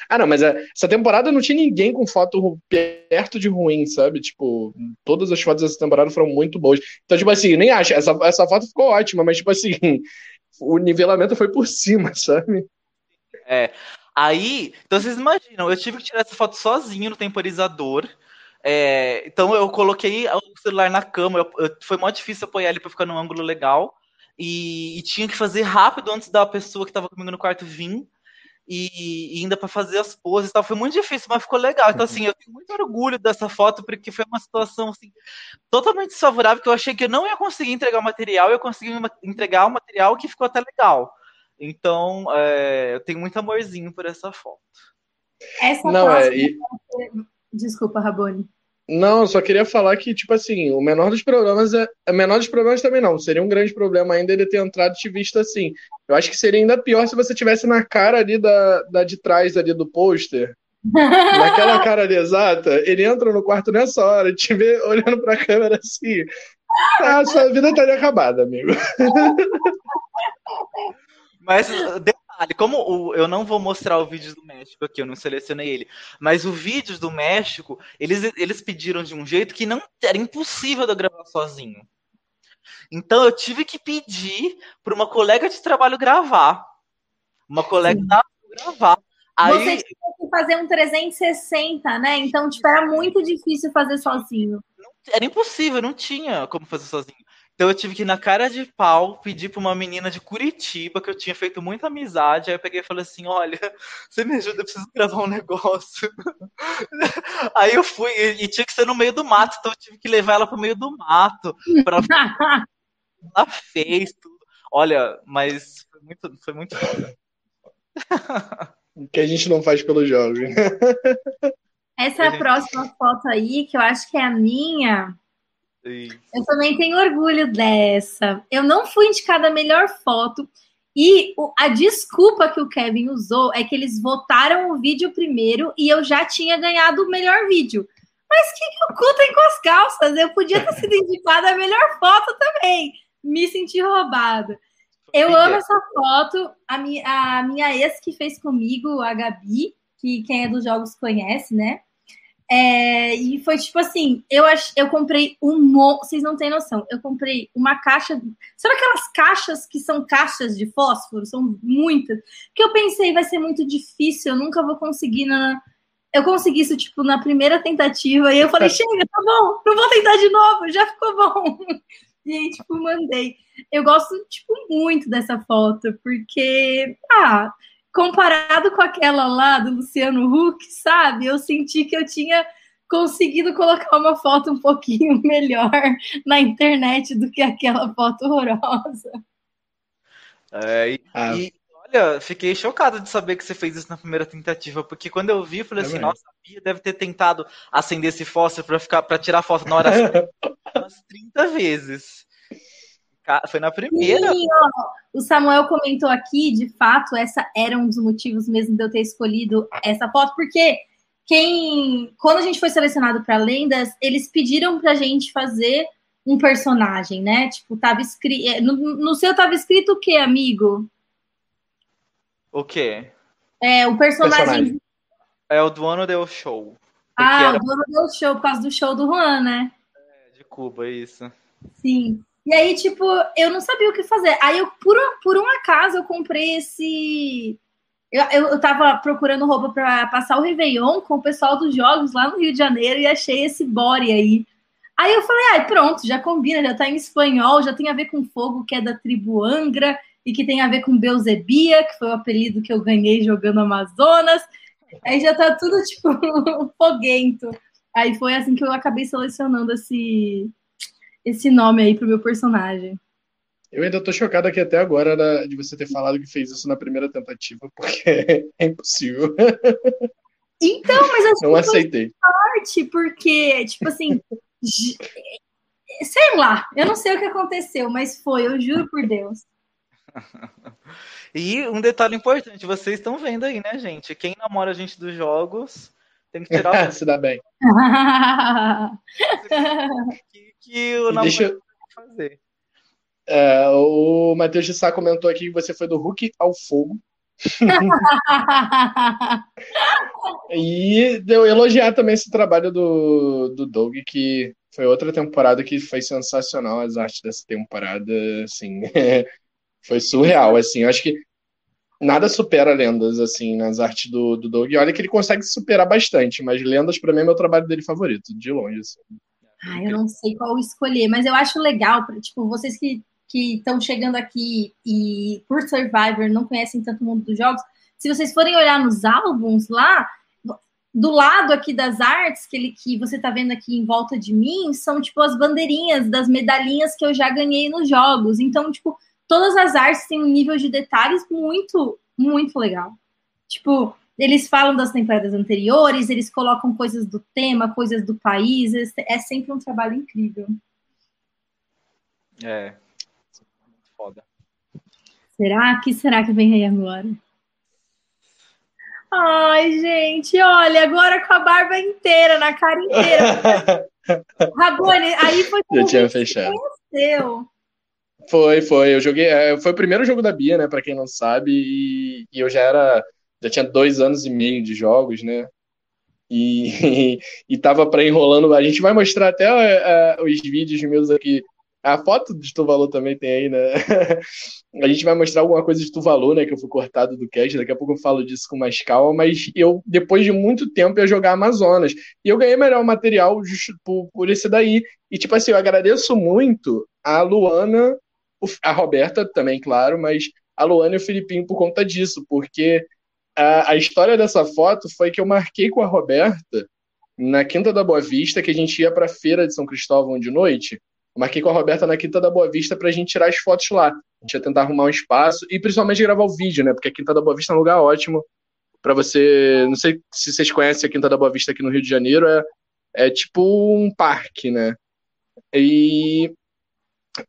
Ah, não, mas é, essa temporada não tinha ninguém com foto perto de ruim, sabe? Tipo, todas as fotos dessa temporada foram muito boas. Então, tipo assim, nem acho, essa, essa foto ficou ótima, mas, tipo assim, o nivelamento foi por cima, sabe? É. Aí, então vocês imaginam, eu tive que tirar essa foto sozinho no temporizador. É, então eu coloquei o celular na cama, eu, eu, foi muito difícil apoiar ele para ficar num ângulo legal. E, e, tinha que fazer rápido antes da pessoa que estava comigo no quarto vir e, e ainda para fazer as poses e tal. Foi muito difícil, mas ficou legal. Então, assim, eu tenho muito orgulho dessa foto, porque foi uma situação assim, totalmente desfavorável, que eu achei que eu não ia conseguir entregar o material, e eu consegui entregar o material que ficou até legal. Então, é, eu tenho muito amorzinho por essa foto. Essa não, é, e... Desculpa, Raboni. Não, só queria falar que, tipo assim, o menor dos problemas é. O menor dos problemas também não. Seria um grande problema ainda ele ter entrado e te visto assim. Eu acho que seria ainda pior se você tivesse na cara ali da, da de trás ali do pôster. Naquela cara ali exata, ele entra no quarto nessa hora, te vê olhando pra câmera assim. Ah, sua vida estaria acabada, amigo. Mas detalhe, como o, eu não vou mostrar o vídeo do México aqui, eu não selecionei ele, mas o vídeo do México, eles, eles pediram de um jeito que não era impossível de eu gravar sozinho. Então eu tive que pedir para uma colega de trabalho gravar. Uma colega Sim. da gravar. Aí... Você tinha que fazer um 360, né? Então, tipo, era muito difícil fazer sozinho. Era impossível, não tinha como fazer sozinho. Então eu tive que, na cara de pau, pedir para uma menina de Curitiba, que eu tinha feito muita amizade. Aí eu peguei e falei assim: olha, você me ajuda, eu preciso gravar um negócio. aí eu fui, e, tinha que ser no meio do mato, então eu tive que levar ela para o meio do mato. Pra... ela fez tudo. Olha, mas foi muito, foi muito O que a gente não faz pelo jovem. Essa é a próxima foto aí, que eu acho que é a minha. Isso. Eu também tenho orgulho dessa. Eu não fui indicada a melhor foto. E a desculpa que o Kevin usou é que eles votaram o vídeo primeiro e eu já tinha ganhado o melhor vídeo. Mas que, que o cu tem com as calças? Eu podia ter sido indicada a melhor foto também. Me senti roubada. Eu amo essa foto. A minha, a minha ex que fez comigo, a Gabi, que quem é dos jogos conhece, né? É, e foi tipo assim, eu ach, eu comprei um vocês não têm noção, eu comprei uma caixa, sabe aquelas caixas que são caixas de fósforo, são muitas, que eu pensei vai ser muito difícil, eu nunca vou conseguir na eu consegui isso, tipo, na primeira tentativa, e eu falei, chega, tá bom, não vou tentar de novo, já ficou bom. E aí, tipo, mandei. Eu gosto, tipo, muito dessa foto, porque, ah, comparado com aquela lá do Luciano Huck, sabe? Eu senti que eu tinha conseguido colocar uma foto um pouquinho melhor na internet do que aquela foto horrorosa. É, e, ah. e, olha, fiquei chocada de saber que você fez isso na primeira tentativa, porque quando eu vi, eu falei é assim, nossa, a Bia deve ter tentado acender esse fósforo para ficar para tirar foto na hora umas 30 vezes. Foi na primeira. Sim, o Samuel comentou aqui, de fato, essa era um dos motivos mesmo de eu ter escolhido essa foto, porque quem, quando a gente foi selecionado para lendas, eles pediram para a gente fazer um personagem, né? Tipo, tava escrito. É, no, no seu tava escrito o quê, amigo? O quê? É, o personagem. personagem. É o do ano deu show. Ah, era... o do ano deu show, por causa do show do Juan, né? É, de Cuba, isso. Sim. E aí, tipo, eu não sabia o que fazer. Aí, eu, por, por um acaso, eu comprei esse. Eu, eu, eu tava procurando roupa para passar o Réveillon com o pessoal dos jogos lá no Rio de Janeiro e achei esse body aí. Aí eu falei, ah, pronto, já combina, já tá em espanhol, já tem a ver com fogo, que é da tribo Angra, e que tem a ver com Beuzebia, que foi o apelido que eu ganhei jogando Amazonas. Aí já tá tudo, tipo, foguento. Aí foi assim que eu acabei selecionando esse, esse nome aí pro meu personagem. Eu ainda tô chocado aqui até agora de você ter falado que fez isso na primeira tentativa, porque é impossível. Então, mas acho não aceitei. sorte, porque, tipo assim, sei lá, eu não sei o que aconteceu, mas foi, eu juro por Deus. E um detalhe importante, vocês estão vendo aí, né, gente? Quem namora a gente dos jogos tem que tirar. Se dá bem. Que, o namoro deixa... fazer. É, o Matheus de Sá comentou aqui que você foi do Hulk ao fogo. e eu elogiar também esse trabalho do, do Doug, que foi outra temporada que foi sensacional. As artes dessa temporada, assim, foi surreal. Assim, eu acho que nada supera lendas, assim, nas artes do, do Doug. E olha que ele consegue superar bastante, mas lendas, para mim, é meu trabalho dele favorito, de longe. Assim. Ah, eu não sei qual escolher, mas eu acho legal, tipo, vocês que estão chegando aqui e por Survivor não conhecem tanto o mundo dos jogos, se vocês forem olhar nos álbuns lá, do lado aqui das artes que, ele, que você está vendo aqui em volta de mim, são tipo as bandeirinhas das medalhinhas que eu já ganhei nos jogos. Então, tipo, todas as artes têm um nível de detalhes muito, muito legal. Tipo, eles falam das temporadas anteriores, eles colocam coisas do tema, coisas do país, é sempre um trabalho incrível. É, foda. Será? que será que vem aí agora? Ai, gente, olha, agora com a barba inteira, na cara inteira. Rabone, aí foi como Eu tinha fechado. Conheceu. Foi, foi. Eu joguei. É, foi o primeiro jogo da Bia, né? Pra quem não sabe. E, e eu já era. Já tinha dois anos e meio de jogos, né? E, e, tava para enrolando. A gente vai mostrar até uh, os vídeos meus aqui a foto de Tuvalu também tem aí, né? a gente vai mostrar alguma coisa de Tuvalu, né? Que eu fui cortado do cast. Daqui a pouco eu falo disso com mais calma. Mas eu, depois de muito tempo, ia jogar Amazonas. E eu ganhei melhor material just por, por esse daí. E, tipo assim, eu agradeço muito a Luana, a Roberta também, claro, mas a Luana e o Filipinho por conta disso. Porque a, a história dessa foto foi que eu marquei com a Roberta na Quinta da Boa Vista, que a gente ia pra feira de São Cristóvão de noite. Eu marquei com a Roberta na Quinta da Boa Vista pra gente tirar as fotos lá. A gente ia tentar arrumar um espaço e principalmente gravar o vídeo, né? Porque a Quinta da Boa Vista é um lugar ótimo para você. Não sei se vocês conhecem a Quinta da Boa Vista aqui no Rio de Janeiro, é, é tipo um parque, né? E,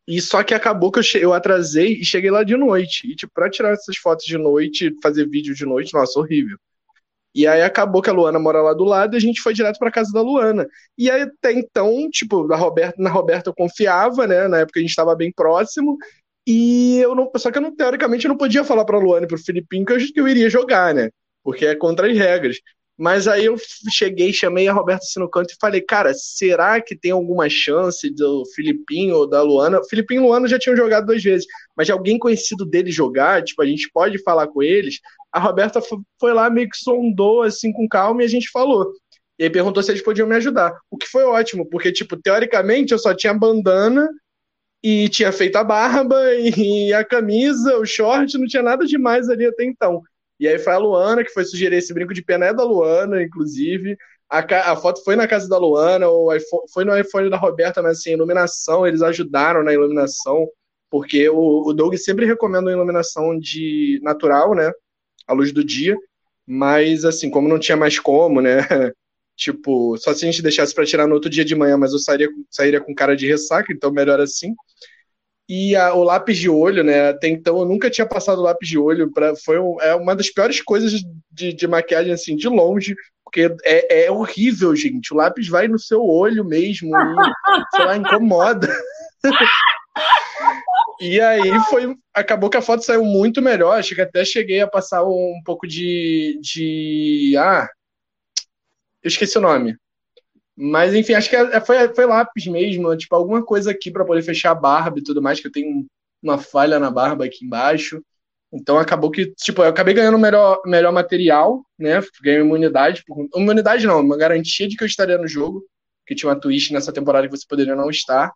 e só que acabou que eu, che... eu atrasei e cheguei lá de noite. E, tipo, pra tirar essas fotos de noite, fazer vídeo de noite, nossa, horrível. E aí acabou que a Luana mora lá do lado e a gente foi direto para casa da Luana. E aí até então, tipo, na Roberta, na Roberta eu confiava, né? Na época a gente estava bem próximo. E eu não, só que eu não, teoricamente eu não podia falar para Luana e pro Filipinho que eu, que eu iria jogar, né? Porque é contra as regras. Mas aí eu cheguei, chamei a Roberta assim no canto e falei, cara, será que tem alguma chance do Filipinho ou da Luana? Filipinho e Luana já tinham jogado duas vezes, mas de alguém conhecido dele jogar, tipo, a gente pode falar com eles. A Roberta foi lá, meio que sondou assim com calma e a gente falou. E aí perguntou se eles podiam me ajudar. O que foi ótimo, porque, tipo, teoricamente eu só tinha bandana e tinha feito a barba e a camisa, o short, não tinha nada demais ali até então. E aí foi a Luana que foi sugerir esse brinco de pena é da Luana, inclusive. A, a foto foi na casa da Luana, o iPhone, foi no iPhone da Roberta, mas assim, iluminação, eles ajudaram na iluminação, porque o, o Doug sempre recomenda uma iluminação de natural, né? A luz do dia. Mas assim, como não tinha mais como, né? Tipo, só se a gente deixasse para tirar no outro dia de manhã, mas eu sairia, sairia com cara de ressaca, então melhor assim. E a, o lápis de olho, né? Até então eu nunca tinha passado lápis de olho. Pra, foi um, é uma das piores coisas de, de maquiagem, assim, de longe, porque é, é horrível, gente. O lápis vai no seu olho mesmo, e, sei lá, incomoda. e aí foi. Acabou que a foto saiu muito melhor. Acho que até cheguei a passar um, um pouco de. de. Ah, eu esqueci o nome. Mas, enfim, acho que é, é, foi, foi lápis mesmo, tipo, alguma coisa aqui para poder fechar a barba e tudo mais, que eu tenho uma falha na barba aqui embaixo. Então acabou que, tipo, eu acabei ganhando melhor, melhor material, né? Ganhei imunidade. Por, imunidade não, uma garantia de que eu estaria no jogo, que tinha uma twist nessa temporada que você poderia não estar.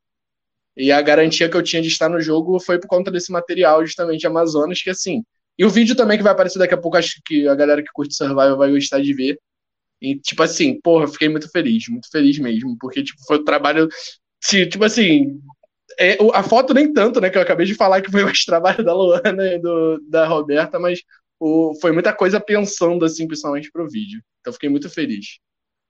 E a garantia que eu tinha de estar no jogo foi por conta desse material, justamente Amazonas, que assim. E o vídeo também que vai aparecer daqui a pouco, acho que a galera que curte Survival vai gostar de ver. E, tipo assim, porra, fiquei muito feliz, muito feliz mesmo, porque, tipo, foi o trabalho. Tipo assim, é, a foto nem tanto, né? Que eu acabei de falar que foi mais trabalho da Luana e do, da Roberta, mas o, foi muita coisa pensando, assim, principalmente pro vídeo. Então fiquei muito feliz.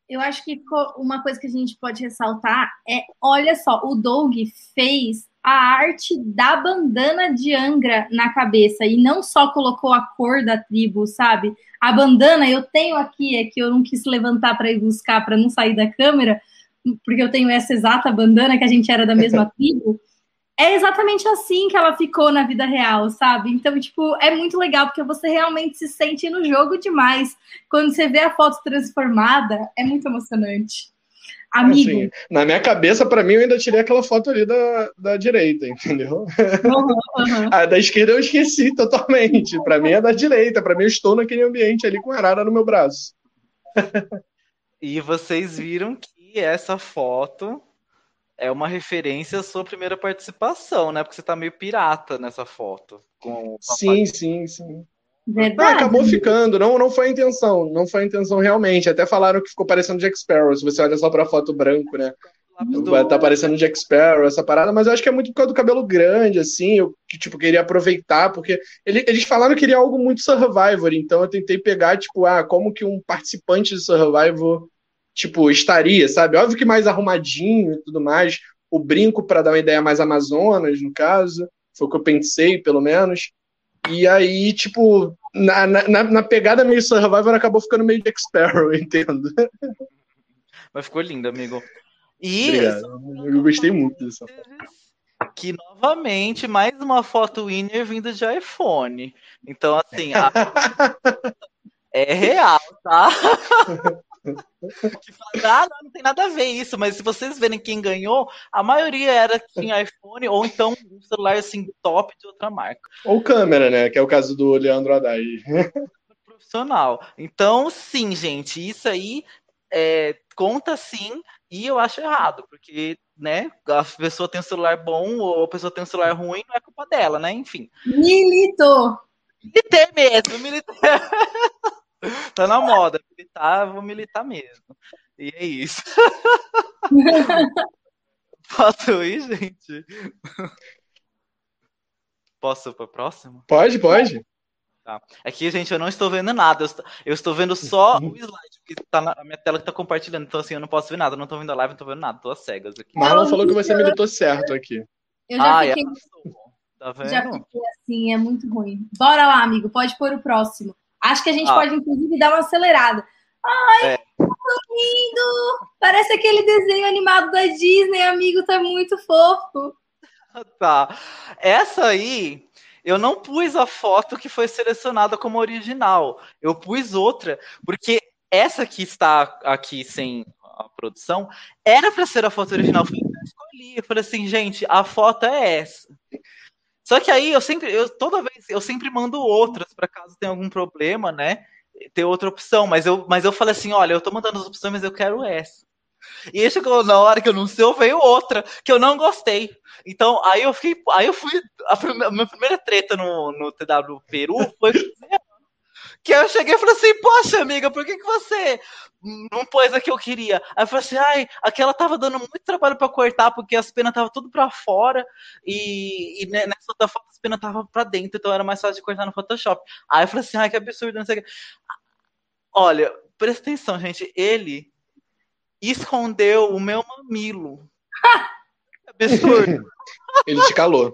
Eu acho que uma coisa que a gente pode ressaltar é: olha só, o Doug fez a arte da bandana de Angra na cabeça e não só colocou a cor da tribo, sabe? A bandana eu tenho aqui, é que eu não quis levantar para ir buscar para não sair da câmera, porque eu tenho essa exata bandana que a gente era da mesma tribo. É exatamente assim que ela ficou na vida real, sabe? Então, tipo, é muito legal porque você realmente se sente no jogo demais. Quando você vê a foto transformada, é muito emocionante. Amigo. Assim, na minha cabeça, para mim, eu ainda tirei aquela foto ali da, da direita, entendeu? Uhum, uhum. A da esquerda eu esqueci totalmente. Para mim é da direita. Para mim, eu estou naquele ambiente ali com a arara no meu braço. e vocês viram que essa foto é uma referência à sua primeira participação, né? Porque você tá meio pirata nessa foto. Com sim, sim, sim. Verdade. Ah, acabou ficando, não, não foi a intenção, não foi a intenção realmente. Até falaram que ficou parecendo Jack Sparrow, se você olha só pra foto branco, né? Vai tá parecendo Jack Sparrow, essa parada, mas eu acho que é muito por causa do cabelo grande, assim, eu que, tipo, queria aproveitar, porque ele, eles falaram que queria algo muito Survivor, então eu tentei pegar, tipo, ah, como que um participante de Survivor, tipo, estaria, sabe? Óbvio que mais arrumadinho e tudo mais, o brinco para dar uma ideia mais Amazonas, no caso, foi o que eu pensei, pelo menos. E aí, tipo, na, na, na pegada meio Survivor acabou ficando meio Jack Sparrow, entendo. Mas ficou lindo, amigo. E Obrigado. eu gostei muito dessa foto. Que novamente, mais uma foto winner vindo de iPhone. Então, assim, a... é real, tá? que fala, ah, não, não tem nada a ver isso, mas se vocês verem quem ganhou, a maioria era tinha iPhone ou então um celular assim top de outra marca. Ou câmera, né? Que é o caso do Leandro Haddad. Profissional. Então, sim, gente, isso aí é, conta sim, e eu acho errado, porque né, a pessoa tem um celular bom ou a pessoa tem um celular ruim, não é culpa dela, né? Enfim. Milito! Militei mesmo, militei. tá na moda. Militar, vou militar mesmo. E é isso. Posso ir, gente? Posso para o próximo? Pode, pode. Tá. Aqui, gente, eu não estou vendo nada. Eu estou, vendo só o slide, que tá na minha tela que está compartilhando. Então, assim, eu não posso ver nada. Eu não estou vendo a live, não estou vendo nada. Estou cegas aqui. Marlon falou que você militou certo aqui. Eu já ah, fiquei... É. Tá vendo? Já fiquei assim, é muito ruim. Bora lá, amigo. Pode pôr o próximo. Acho que a gente ah. pode, inclusive, dar uma acelerada. Ai, é. tô lindo! Parece aquele desenho animado da Disney, amigo, tá muito fofo. Tá. Essa aí, eu não pus a foto que foi selecionada como original. Eu pus outra, porque essa que está aqui sem a produção era para ser a foto original. Eu escolhi, eu falei assim, gente, a foto é essa. Só que aí eu sempre, eu toda vez, eu sempre mando outras para caso tenha algum problema, né? Ter outra opção, mas eu, mas eu falei assim, olha, eu tô mandando as opções, mas eu quero essa. E aí chegou na hora que eu não sei, veio outra que eu não gostei. Então, aí eu fiquei, aí eu fui a, primeira, a minha primeira treta no, no TW Peru foi que eu cheguei e falei assim, poxa, amiga, por que, que você não pôs a que eu queria? Aí eu falei assim, ai, aquela tava dando muito trabalho para cortar, porque as penas tava tudo para fora, e, e nessa outra foto as penas tava para dentro, então era mais fácil de cortar no Photoshop. Aí eu falei assim, ai, que absurdo, não sei o que. Olha, presta atenção, gente, ele escondeu o meu mamilo. absurdo. ele te calou.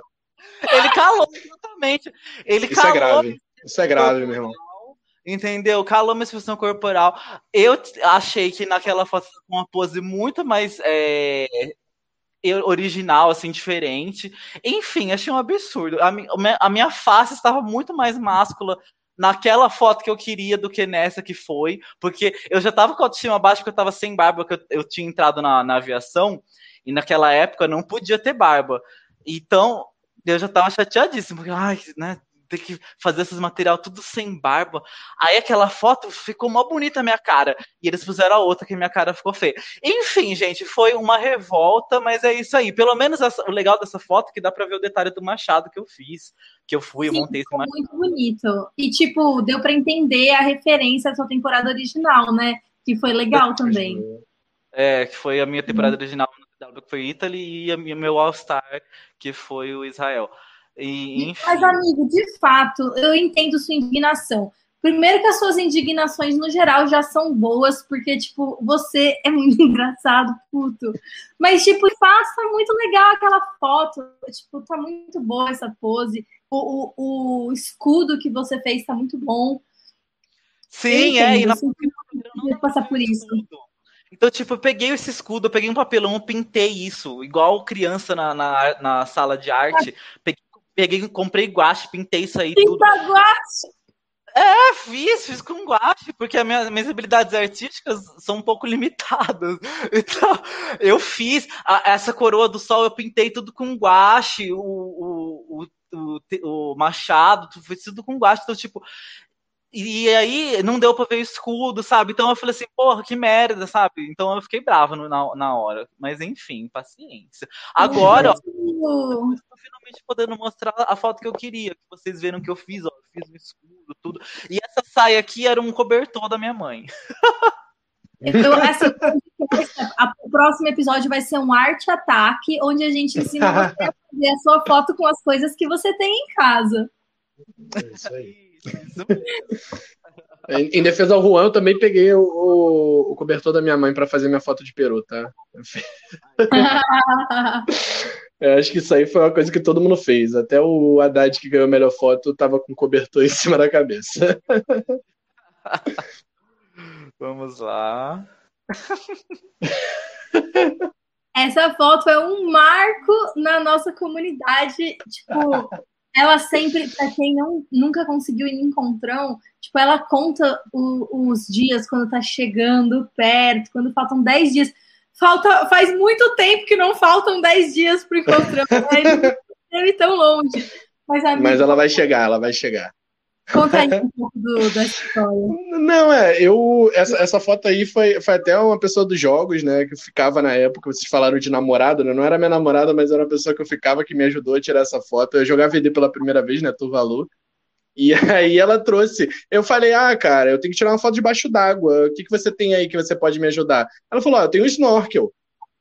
Ele calou, exatamente. Ele Isso calou, é grave. Isso é grave, meu irmão. Entendeu? Calou minha expressão corporal. Eu achei que naquela foto uma pose muito mais é, original, assim, diferente. Enfim, achei um absurdo. A, minha, a minha face estava muito mais máscula naquela foto que eu queria do que nessa que foi, porque eu já tava com a autoestima baixa porque eu tava sem barba, porque eu, eu tinha entrado na, na, aviação, e naquela época não podia ter barba. Então, eu já tava chateadíssimo, porque, ai, né, ter que fazer esses material tudo sem barba. Aí aquela foto ficou mó bonita a minha cara. E eles fizeram a outra que minha cara ficou feia. Enfim, gente, foi uma revolta, mas é isso aí. Pelo menos essa, o legal dessa foto é que dá pra ver o detalhe do machado que eu fiz. Que eu fui, Sim, eu montei esse machado. muito bonito. E, tipo, deu pra entender a referência à sua temporada original, né? Que foi legal também. É, que foi a minha temporada original que foi Italy e a minha, meu All-Star, que foi o Israel. E, enfim... Mas, amigo, de fato, eu entendo sua indignação. Primeiro que as suas indignações, no geral, já são boas, porque, tipo, você é muito engraçado, puto. Mas, tipo, faça muito legal aquela foto. Tipo, tá muito boa essa pose. O, o, o escudo que você fez tá muito bom. Sim, é. E na... não passar por isso. Então, tipo, eu peguei esse escudo, eu peguei um papelão, pintei isso, igual criança na, na, na sala de arte. Peguei peguei, comprei guache, pintei isso aí Pinta tudo. guache! É, fiz, fiz com guache, porque as minhas, minhas habilidades artísticas são um pouco limitadas. Então, eu fiz a, essa coroa do sol, eu pintei tudo com guache, o, o, o, o, machado, foi tudo com guache. Então, tipo, e aí não deu pra ver o escudo, sabe? Então eu falei assim, porra, que merda, sabe? Então eu fiquei brava no, na, na hora. Mas enfim, paciência. Agora, ó, eu tô finalmente podendo mostrar a foto que eu queria, que vocês viram que eu fiz, ó. Eu fiz o escudo, tudo. E essa saia aqui era um cobertor da minha mãe. Então, assim, o próximo episódio vai ser um arte ataque, onde a gente ensina você a fazer a sua foto com as coisas que você tem em casa. É isso aí. Em, defesa ao Juan, eu também peguei o, o, o cobertor da minha mãe para fazer minha foto de peru, tá? eu acho que isso aí foi uma coisa que todo mundo fez. Até o Haddad, que ganhou a melhor foto, tava com cobertor em cima da cabeça. Vamos lá. Essa foto é um marco na nossa comunidade. Tipo, ela sempre, para quem não, nunca conseguiu ir em encontrão, tipo, ela conta o, os dias quando tá chegando perto, quando faltam 10 dias. Falta, faz muito tempo que não faltam 10 dias pro encontrão, né? tão longe. Mas, amigo, Mas ela vai chegar, ela vai chegar. Conta aí um pouco do, da história. Não, é, eu. Essa, essa foto aí foi, foi até uma pessoa dos jogos, né? Que ficava na época, vocês falaram de namorada, né? Não era minha namorada, mas era uma pessoa que eu ficava que me ajudou a tirar essa foto. Eu jogava VD pela primeira vez, né? Tuvalu. E aí ela trouxe. Eu falei, ah, cara, eu tenho que tirar uma foto debaixo d'água. O que, que você tem aí que você pode me ajudar? Ela falou, ah, eu tenho um snorkel.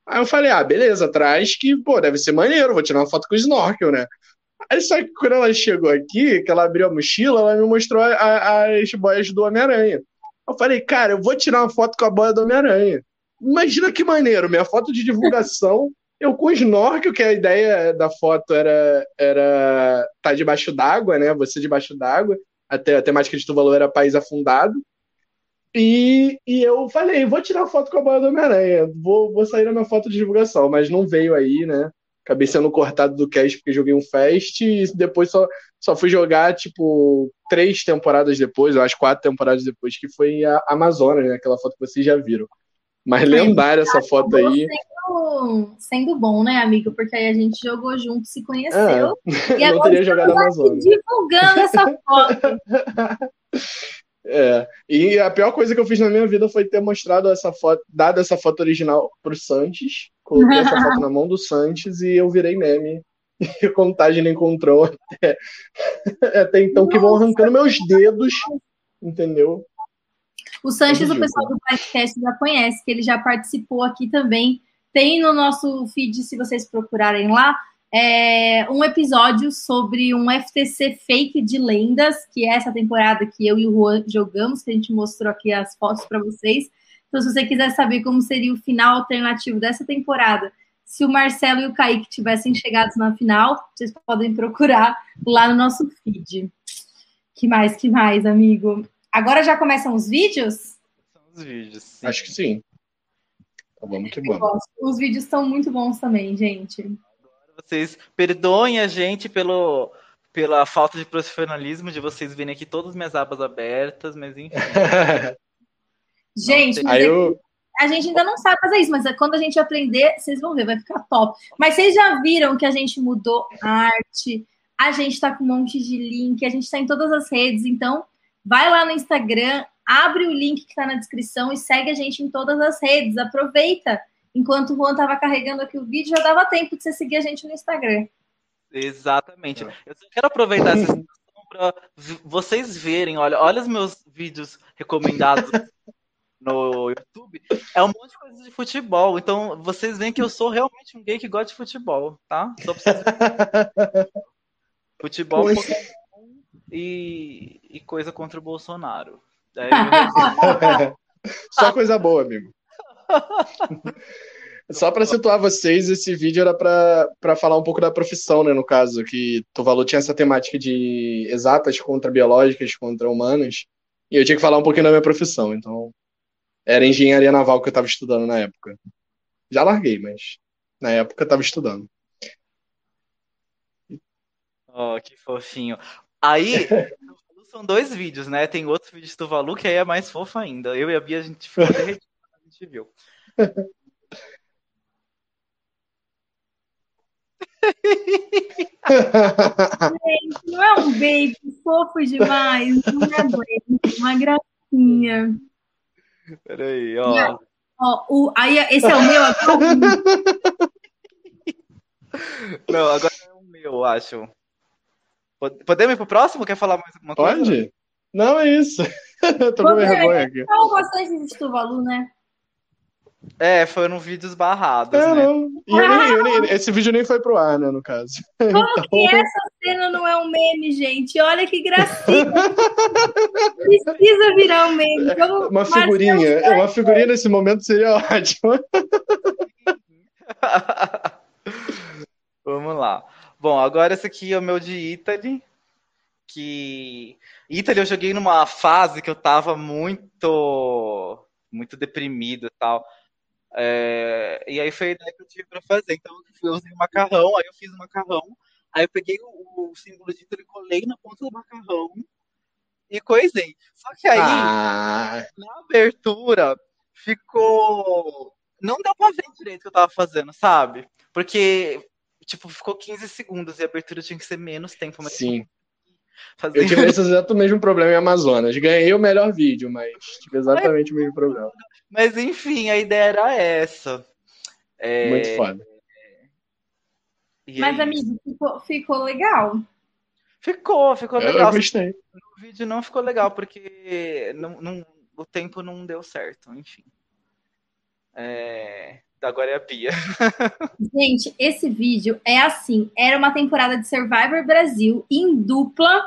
Aí eu falei, ah, beleza, traz que, pô, deve ser maneiro, vou tirar uma foto com o snorkel, né? Aí só que quando ela chegou aqui, que ela abriu a mochila, ela me mostrou a, a, as boias do Homem-Aranha. Eu falei, cara, eu vou tirar uma foto com a boia do Homem-Aranha. Imagina que maneiro, minha foto de divulgação, eu com snorkel, que a ideia da foto era era tá debaixo d'água, né? Você debaixo d'água. Até a temática de Tuvalu era país afundado. E, e eu falei, vou tirar foto com a boia do Homem-Aranha, vou, vou sair na minha foto de divulgação, mas não veio aí, né? Acabei sendo cortado do cast porque joguei um fest e depois só, só fui jogar, tipo, três temporadas depois, acho quatro temporadas depois, que foi a Amazonas, né? Aquela foto que vocês já viram. Mas lendária essa foto aí. Sendo, sendo bom, né, amigo? Porque aí a gente jogou junto, se conheceu. É, e agora teria jogado Amazonas. divulgando essa foto. É, e a pior coisa que eu fiz na minha vida foi ter mostrado essa foto, dado essa foto original pro Sanches, coloquei essa foto na mão do Sanches e eu virei meme. E a contagem encontrou até, até então, que vão arrancando meus dedos, entendeu? O Sanches, o pessoal do podcast já conhece, que ele já participou aqui também. Tem no nosso feed, se vocês procurarem lá, é, um episódio sobre um FTC fake de lendas, que é essa temporada que eu e o Juan jogamos, que a gente mostrou aqui as fotos para vocês. Então, se você quiser saber como seria o final alternativo dessa temporada, se o Marcelo e o Kaique tivessem chegado na final, vocês podem procurar lá no nosso feed. Que mais, que mais, amigo? Agora já começam os vídeos? São os vídeos. Sim. Acho que sim. Tá bom, muito bom. Os vídeos estão muito bons também, gente vocês perdoem a gente pelo, pela falta de profissionalismo de vocês verem aqui todas as minhas abas abertas, mas enfim. gente, é eu... a gente ainda não sabe fazer isso, mas é quando a gente aprender, vocês vão ver, vai ficar top. Mas vocês já viram que a gente mudou a arte, a gente tá com um monte de link, a gente tá em todas as redes, então vai lá no Instagram, abre o link que tá na descrição e segue a gente em todas as redes, aproveita enquanto o Juan estava carregando aqui o vídeo, já dava tempo de você seguir a gente no Instagram. Exatamente. Eu só quero aproveitar essa situação para vocês verem, olha, olha os meus vídeos recomendados no YouTube. É um monte de coisa de futebol. Então, vocês veem que eu sou realmente um gay que gosta de futebol, tá? Só pra vocês verem. Futebol e, e coisa contra o Bolsonaro. Só coisa boa, amigo. Só para situar vocês, esse vídeo era para falar um pouco da profissão, né? No caso, que Tuvalu tinha essa temática de exatas contra biológicas, contra humanas, e eu tinha que falar um pouquinho da minha profissão. Então, era engenharia naval que eu estava estudando na época. Já larguei, mas na época eu estava estudando. Oh, que fofinho. Aí, são dois vídeos, né? Tem outros vídeos do Tuvalu que aí é mais fofo ainda. Eu e a Bia, a gente ficou derretido gente viu. Gente, não é um baby fofo demais, não é baby, uma gracinha. Peraí, ó. ó o, aí, esse é o meu agora? Não, agora é o meu, acho. Podemos ir pro próximo? Quer falar mais alguma coisa? Pode? Não, é isso. Tô com vergonha aqui. Falou bastante de Tuvalu, né? É, foram vídeos barrados, é, né? Não. E eu nem, eu nem, esse vídeo nem foi pro ar, né, no caso. Como então... que essa cena não é um meme, gente? Olha que gracinha. Precisa virar um meme. Como uma figurinha. Uma figurinha nesse momento seria ótima. Vamos lá. Bom, agora esse aqui é o meu de Italy. Que. Italy eu joguei numa fase que eu tava muito. Muito deprimido e tal. É, e aí foi a ideia que eu tive para fazer. Então eu usei o macarrão, aí eu fiz o macarrão, aí eu peguei o, o símbolo de e colei na ponta do macarrão e coisei. Só que aí, ah. na abertura, ficou. Não deu pra ver direito o que eu tava fazendo, sabe? Porque, tipo, ficou 15 segundos e a abertura tinha que ser menos tempo. Mas Sim. Fazer... Eu tive esse exato mesmo problema em Amazonas. Ganhei o melhor vídeo, mas tive exatamente o mesmo problema. Mas enfim, a ideia era essa. É... Muito foda. E Mas, é amigo, ficou, ficou legal. Ficou, ficou legal. Eu gostei. O vídeo não ficou legal, porque não, não, o tempo não deu certo, enfim. É... Agora é a Pia. Gente, esse vídeo é assim: era uma temporada de Survivor Brasil em dupla.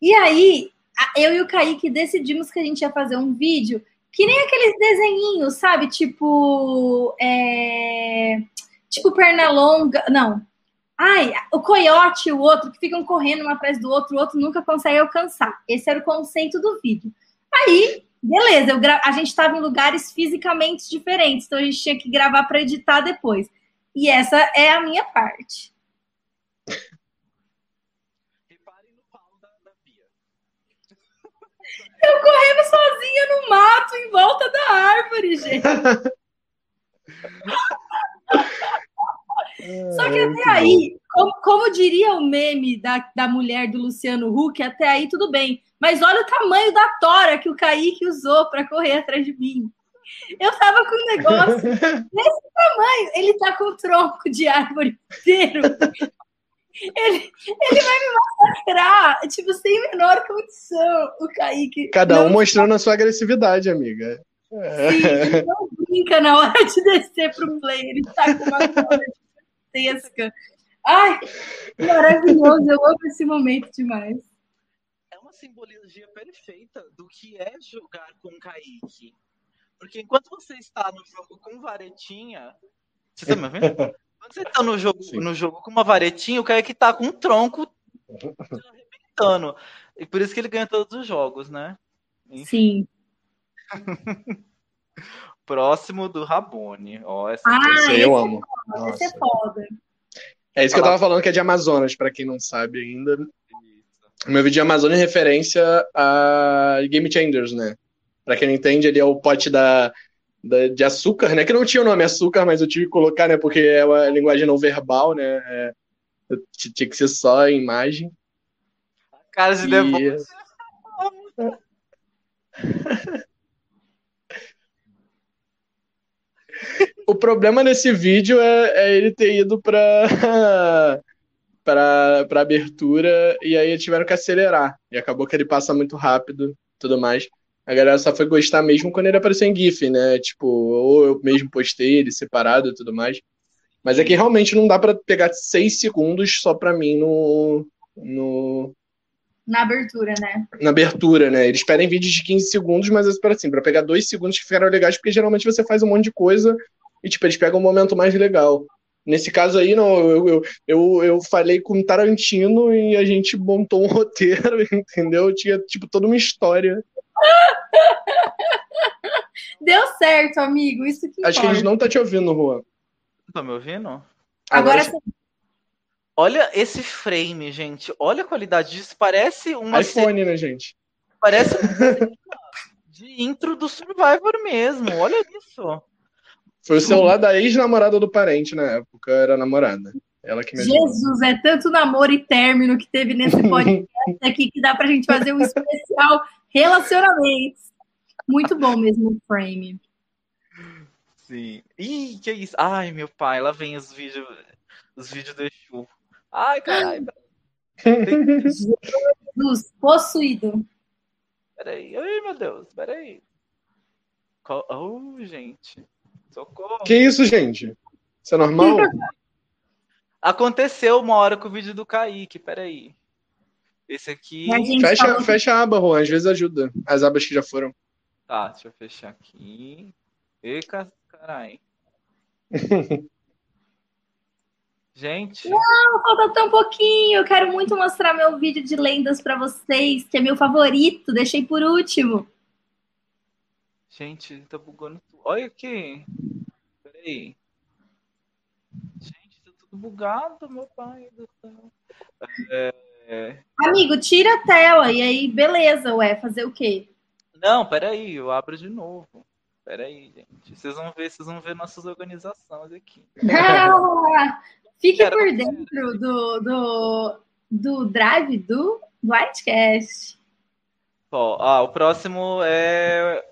E aí, eu e o Kaique decidimos que a gente ia fazer um vídeo que nem aqueles desenhinhos, sabe? Tipo. É... Tipo perna longa. Não. Ai, o coiote e o outro que ficam correndo um atrás do outro, o outro nunca consegue alcançar. Esse era o conceito do vídeo. Aí, Beleza, gra... a gente estava em lugares fisicamente diferentes, então a gente tinha que gravar para editar depois. E essa é a minha parte. Eu correndo sozinha no mato, em volta da árvore, gente. Só que É, até aí, como, como diria o meme da, da mulher do Luciano Huck, até aí tudo bem. Mas olha o tamanho da tora que o Kaique usou para correr atrás de mim. Eu tava com um negócio desse tamanho. Ele tá com um tronco de árvore inteiro. Ele, ele vai me massacrar, tipo, sem menor condição. O Kaique. Cada um não, mostrando a sua agressividade, amiga. É. sim, ele não brinca na hora de descer pro play. Ele tá com uma corda gigantesca. Ai, maravilhoso. Eu amo esse momento demais. É uma simbologia perfeita do que é jogar com Kaique. Porque enquanto você está no jogo com varetinha. Você tá me ouvindo? Quando você está no jogo, Sim. no jogo com uma varetinha, o Kaique tá com um tronco arrebentando. E por isso que ele ganha todos os jogos, né? Sim. Próximo do Rabone. Ó, essa Ah, Esse aí eu amo. Esse é Nossa. foda. É isso que eu tava falando, que é de Amazonas, pra quem não sabe ainda. O meu vídeo de Amazônia é referência a Game Changers, né? Pra quem não entende, ele é o pote da, da- de açúcar, né? Que não tinha o nome açúcar, mas eu tive que colocar, né? Porque é uma linguagem não verbal, né? É, tinha que ser só a imagem. Cara de E- O problema nesse vídeo é, é ele ter ido pra, pra, pra abertura e aí tiveram que acelerar. E acabou que ele passa muito rápido tudo mais. A galera só foi gostar mesmo quando ele apareceu em GIF, né? Tipo, ou eu mesmo postei ele separado e tudo mais. Mas é que realmente não dá pra pegar seis segundos só pra mim no, no, Na abertura, né? na abertura, né? Eles pedem vídeos de 15 segundos, mas espero assim, pra pegar dois segundos que ficaram legais, porque geralmente você faz um monte de coisa e, tipo, eles pegam um momento mais legal. Nesse caso aí, não, eu, eu, eu, eu falei com o Tarantino e a gente montou um roteiro, entendeu? Tinha, tipo, toda uma história. Deu certo, amigo. Isso que Acho que importa. eles não tá te ouvindo, Juan. Tá me ouvindo? Agora, Agora, sim. Olha esse frame, gente. Olha a qualidade disso. Parece uma iPhone, né, gente? Parece uma de intro do Survivor mesmo. Olha isso. Foi o celular da ex-namorada do parente na época, era namorada. Ela que me ajudou. Jesus, é tanto namoro e término que teve nesse podcast aqui que dá pra gente fazer um especial relacionamentos. Muito bom mesmo o frame. Sim. Ih, que isso? Ai, meu pai, lá vem os vídeos, os vídeos do Exu. Ai, caralho. Jesus, possuído. Peraí. Ai, meu Deus, peraí. Oh, gente. Socorro. Que isso, gente? Isso é normal? Aconteceu uma hora com o vídeo do Kaique, peraí. Esse aqui. Fecha, falou- fecha a aba, Juan, às vezes ajuda. As abas que já foram. Tá, deixa eu fechar aqui. Eca, caralho. Gente, Falta tão pouquinho. Eu quero muito mostrar meu vídeo de lendas pra vocês, que é meu favorito. Deixei por último. gente, tá bugando tudo. Olha aqui. Peraí. Gente, tá tudo bugado, meu pai do céu. É... Amigo, tira a tela e aí, beleza, ué, fazer o quê? Não, peraí, eu abro de novo. Peraí, gente. Vocês vão ver, vocês vão ver nossas organizações aqui. Fique por dentro do, do, do drive do Whitecast. Ó, ah, o próximo é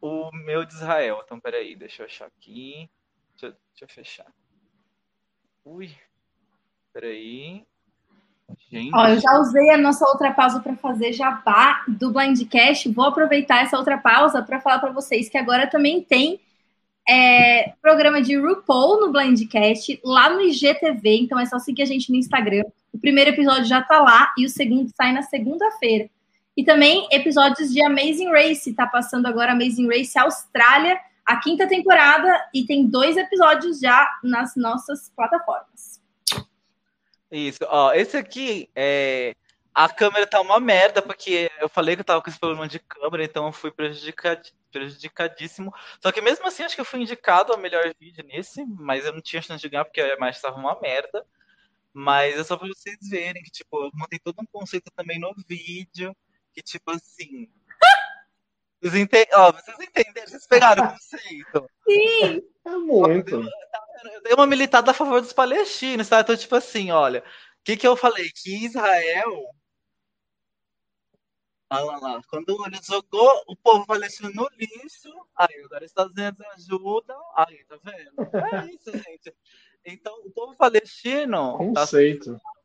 o meu de Israel. Então, peraí, deixa eu achar aqui. Deixa, eu- deixa eu fechar. Ui. Peraí. Gente. Ó, eu já usei a nossa outra pausa para fazer jabá do Blindcast. Vou aproveitar essa outra pausa para falar para vocês que agora também tem é, programa de RuPaul no Blindcast lá no IGTV. Então é só seguir a gente no Instagram. O primeiro episódio já tá lá e o segundo sai na segunda-feira. E também episódios de Amazing Race. Tá passando agora Amazing Race Austrália, a quinta temporada, e tem dois episódios já nas nossas plataformas. Isso, ó, esse aqui é. A câmera tá uma merda, porque eu falei que eu tava com esse problema de câmera, então eu fui prejudicad... prejudicadíssimo. Só que mesmo assim, acho que eu fui indicado ao melhor vídeo nesse, mas eu não tinha chance de ganhar porque a imagem tava uma merda. Mas é só pra vocês verem que, tipo, eu montei todo um conceito também no vídeo, que, tipo assim. Vocês, ente... oh, vocês entenderam? Vocês pegaram o conceito? Sim! É muito. Eu, eu dei uma militada a favor dos palestinos, tá? Então, tipo assim, olha, o que, que eu falei? Que Israel. Olha lá, quando ele jogou o povo palestino no lixo, aí agora os Estados Unidos ajudam, aí, tá vendo? É isso, gente. Então, o povo palestino. Conceito. Tá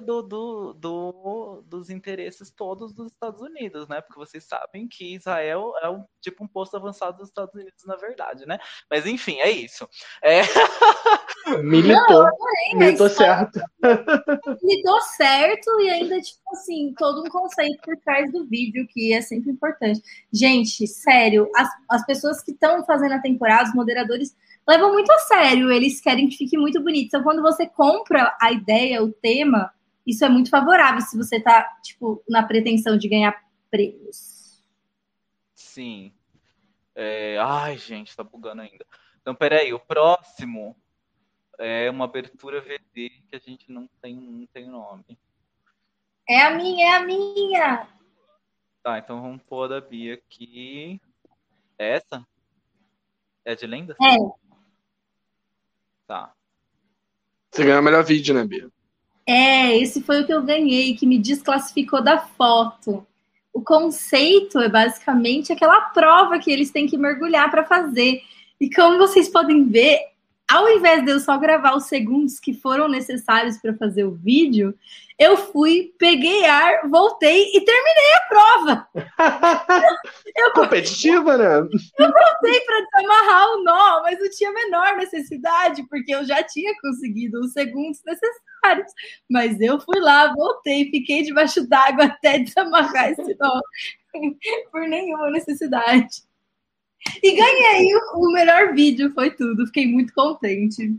do, do, do, dos interesses todos dos Estados Unidos, né? Porque vocês sabem que Israel é um tipo um posto avançado dos Estados Unidos, na verdade, né? Mas enfim, é isso. É... Militou. Não, Militou certo. Militou certo e ainda, tipo assim, todo um conceito por trás do vídeo, que é sempre importante. Gente, sério, as, as pessoas que estão fazendo a temporada, os moderadores levam muito a sério, eles querem que fique muito bonito. Então, quando você compra a ideia, o tema, isso é muito favorável se você tá, tipo, na pretensão de ganhar prêmios. Sim. É... Ai, gente, tá bugando ainda. Então, peraí, o próximo é uma abertura VD que a gente não tem, não tem nome. É a minha, é a minha! Tá, então vamos pôr a da Bia aqui. É essa? É de lenda? É. Tá. Você ganhou o melhor vídeo, né, Bia? É, esse foi o que eu ganhei, que me desclassificou da foto. O conceito é basicamente aquela prova que eles têm que mergulhar para fazer. E como vocês podem ver, ao invés de eu só gravar os segundos que foram necessários para fazer o vídeo, eu fui, peguei ar, voltei e terminei a prova. eu, Competitiva, né? Eu voltei para desamarrar o nó, mas não tinha a menor necessidade, porque eu já tinha conseguido os segundos necessários. Mas eu fui lá, voltei, fiquei debaixo d'água até desamarrar esse nó, por nenhuma necessidade. E ganhei o, melhor vídeo, foi tudo. Fiquei muito contente.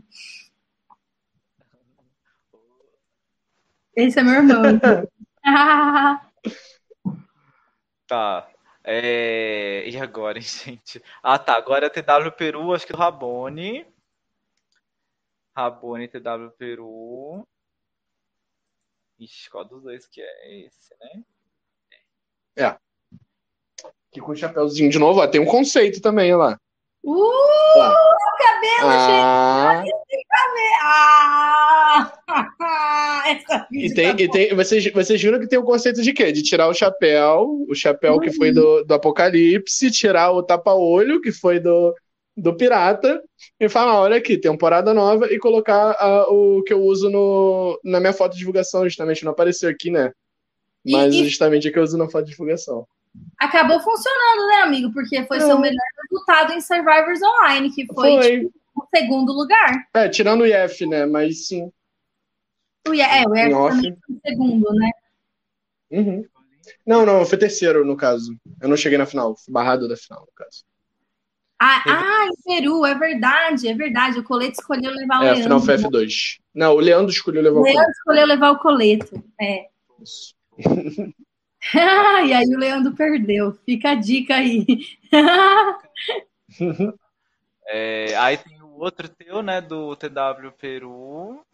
Esse é meu irmão. tá. É... E agora, gente? Ah, tá. Agora é TW Peru, acho que o Rabone. Rabone TW Peru. Ixi, qual dos dois que é esse, né? É. Que com o chapéuzinho de novo, ó, tem um conceito também lá. Uh, cabelo, ah. gente. Ah, e tem, tá e tem vocês, vocês viram que tem o conceito de quê? De tirar o chapéu, o chapéu uhum. que foi do, do Apocalipse, tirar o tapa-olho, que foi do, do Pirata, e falar: olha aqui, temporada nova, e colocar uh, o que eu uso no, na minha foto de divulgação, justamente. Não apareceu aqui, né? Mas e, justamente o que eu uso na foto de divulgação acabou funcionando, né, amigo? Porque foi seu melhor resultado em Survivors Online, que foi, foi. Tipo, o segundo lugar. É, tirando o IF, né? Mas sim. O IF, é, o IF foi o segundo, né? Uhum. Não, não, foi terceiro, no caso. Eu não cheguei na final, fui barrado da final, no caso. Ah, ah, em Peru, é verdade, é verdade. O Colete escolheu levar o é, Leandro. É, final foi F2. Não, o Leandro escolheu levar o, o Leandro Leandro escolheu levar o Coleto, é. Isso. e aí o Leandro perdeu. Fica a dica aí. é, aí tem o outro teu, né, do TW Peru.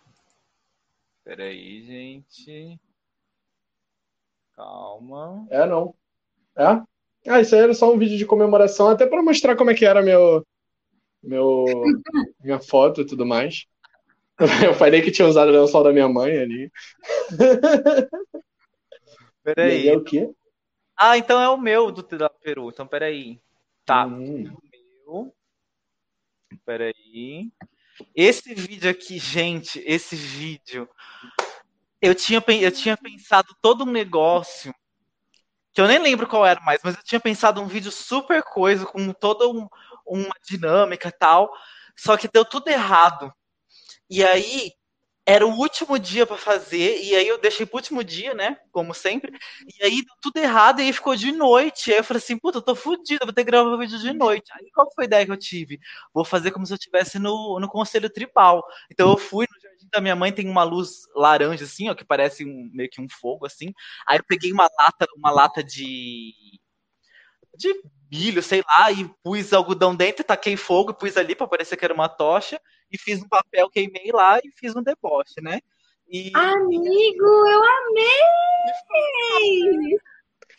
Peraí, gente. Calma. É, não. É? Ah, isso aí era só um vídeo de comemoração, até para mostrar como é que era meu, meu, minha foto e tudo mais. Eu falei que tinha usado o lençol da minha mãe ali. Peraí. é o quê? Ah, então é o meu do Peru. Então, peraí. Tá. Hum. É o meu. Peraí. Esse vídeo aqui, gente, esse vídeo. Eu tinha, eu tinha pensado todo um negócio. Que eu nem lembro qual era mais, mas eu tinha pensado um vídeo super coisa, com toda um, uma dinâmica e tal. Só que deu tudo errado. E aí, era o último dia para fazer, e aí eu deixei pro último dia, né? Como sempre. E aí deu tudo errado, e aí ficou de noite. Aí eu falei assim, puta, eu tô fudido, vou ter que gravar o vídeo de noite. Aí qual foi a ideia que eu tive? Vou fazer como se eu estivesse no, no conselho tribal. Então eu fui no jardim da minha mãe, tem uma luz laranja, assim, ó, que parece um, meio que um fogo, assim. Aí eu peguei uma lata, uma lata de. de milho, sei lá, e pus algodão dentro, taquei fogo, pus ali para parecer que era uma tocha e fiz um papel, queimei lá e fiz um deboche, né? E... Amigo, eu amei!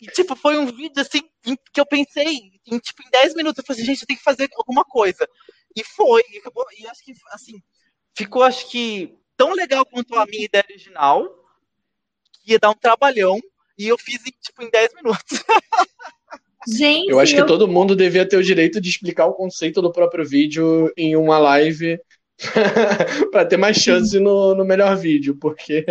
E, tipo, foi um vídeo assim que eu pensei em, tipo, em 10 minutos. Eu falei assim, gente, eu tenho que fazer alguma coisa. E foi. E, acabou, e acho que, assim, ficou, acho que, tão legal quanto a minha ideia original, que ia dar um trabalhão. E eu fiz, em, tipo, em 10 minutos. Gente, Eu acho que eu- todo mundo devia ter o direito de explicar o conceito do próprio vídeo em uma live para ter mais chance no, no melhor vídeo, porque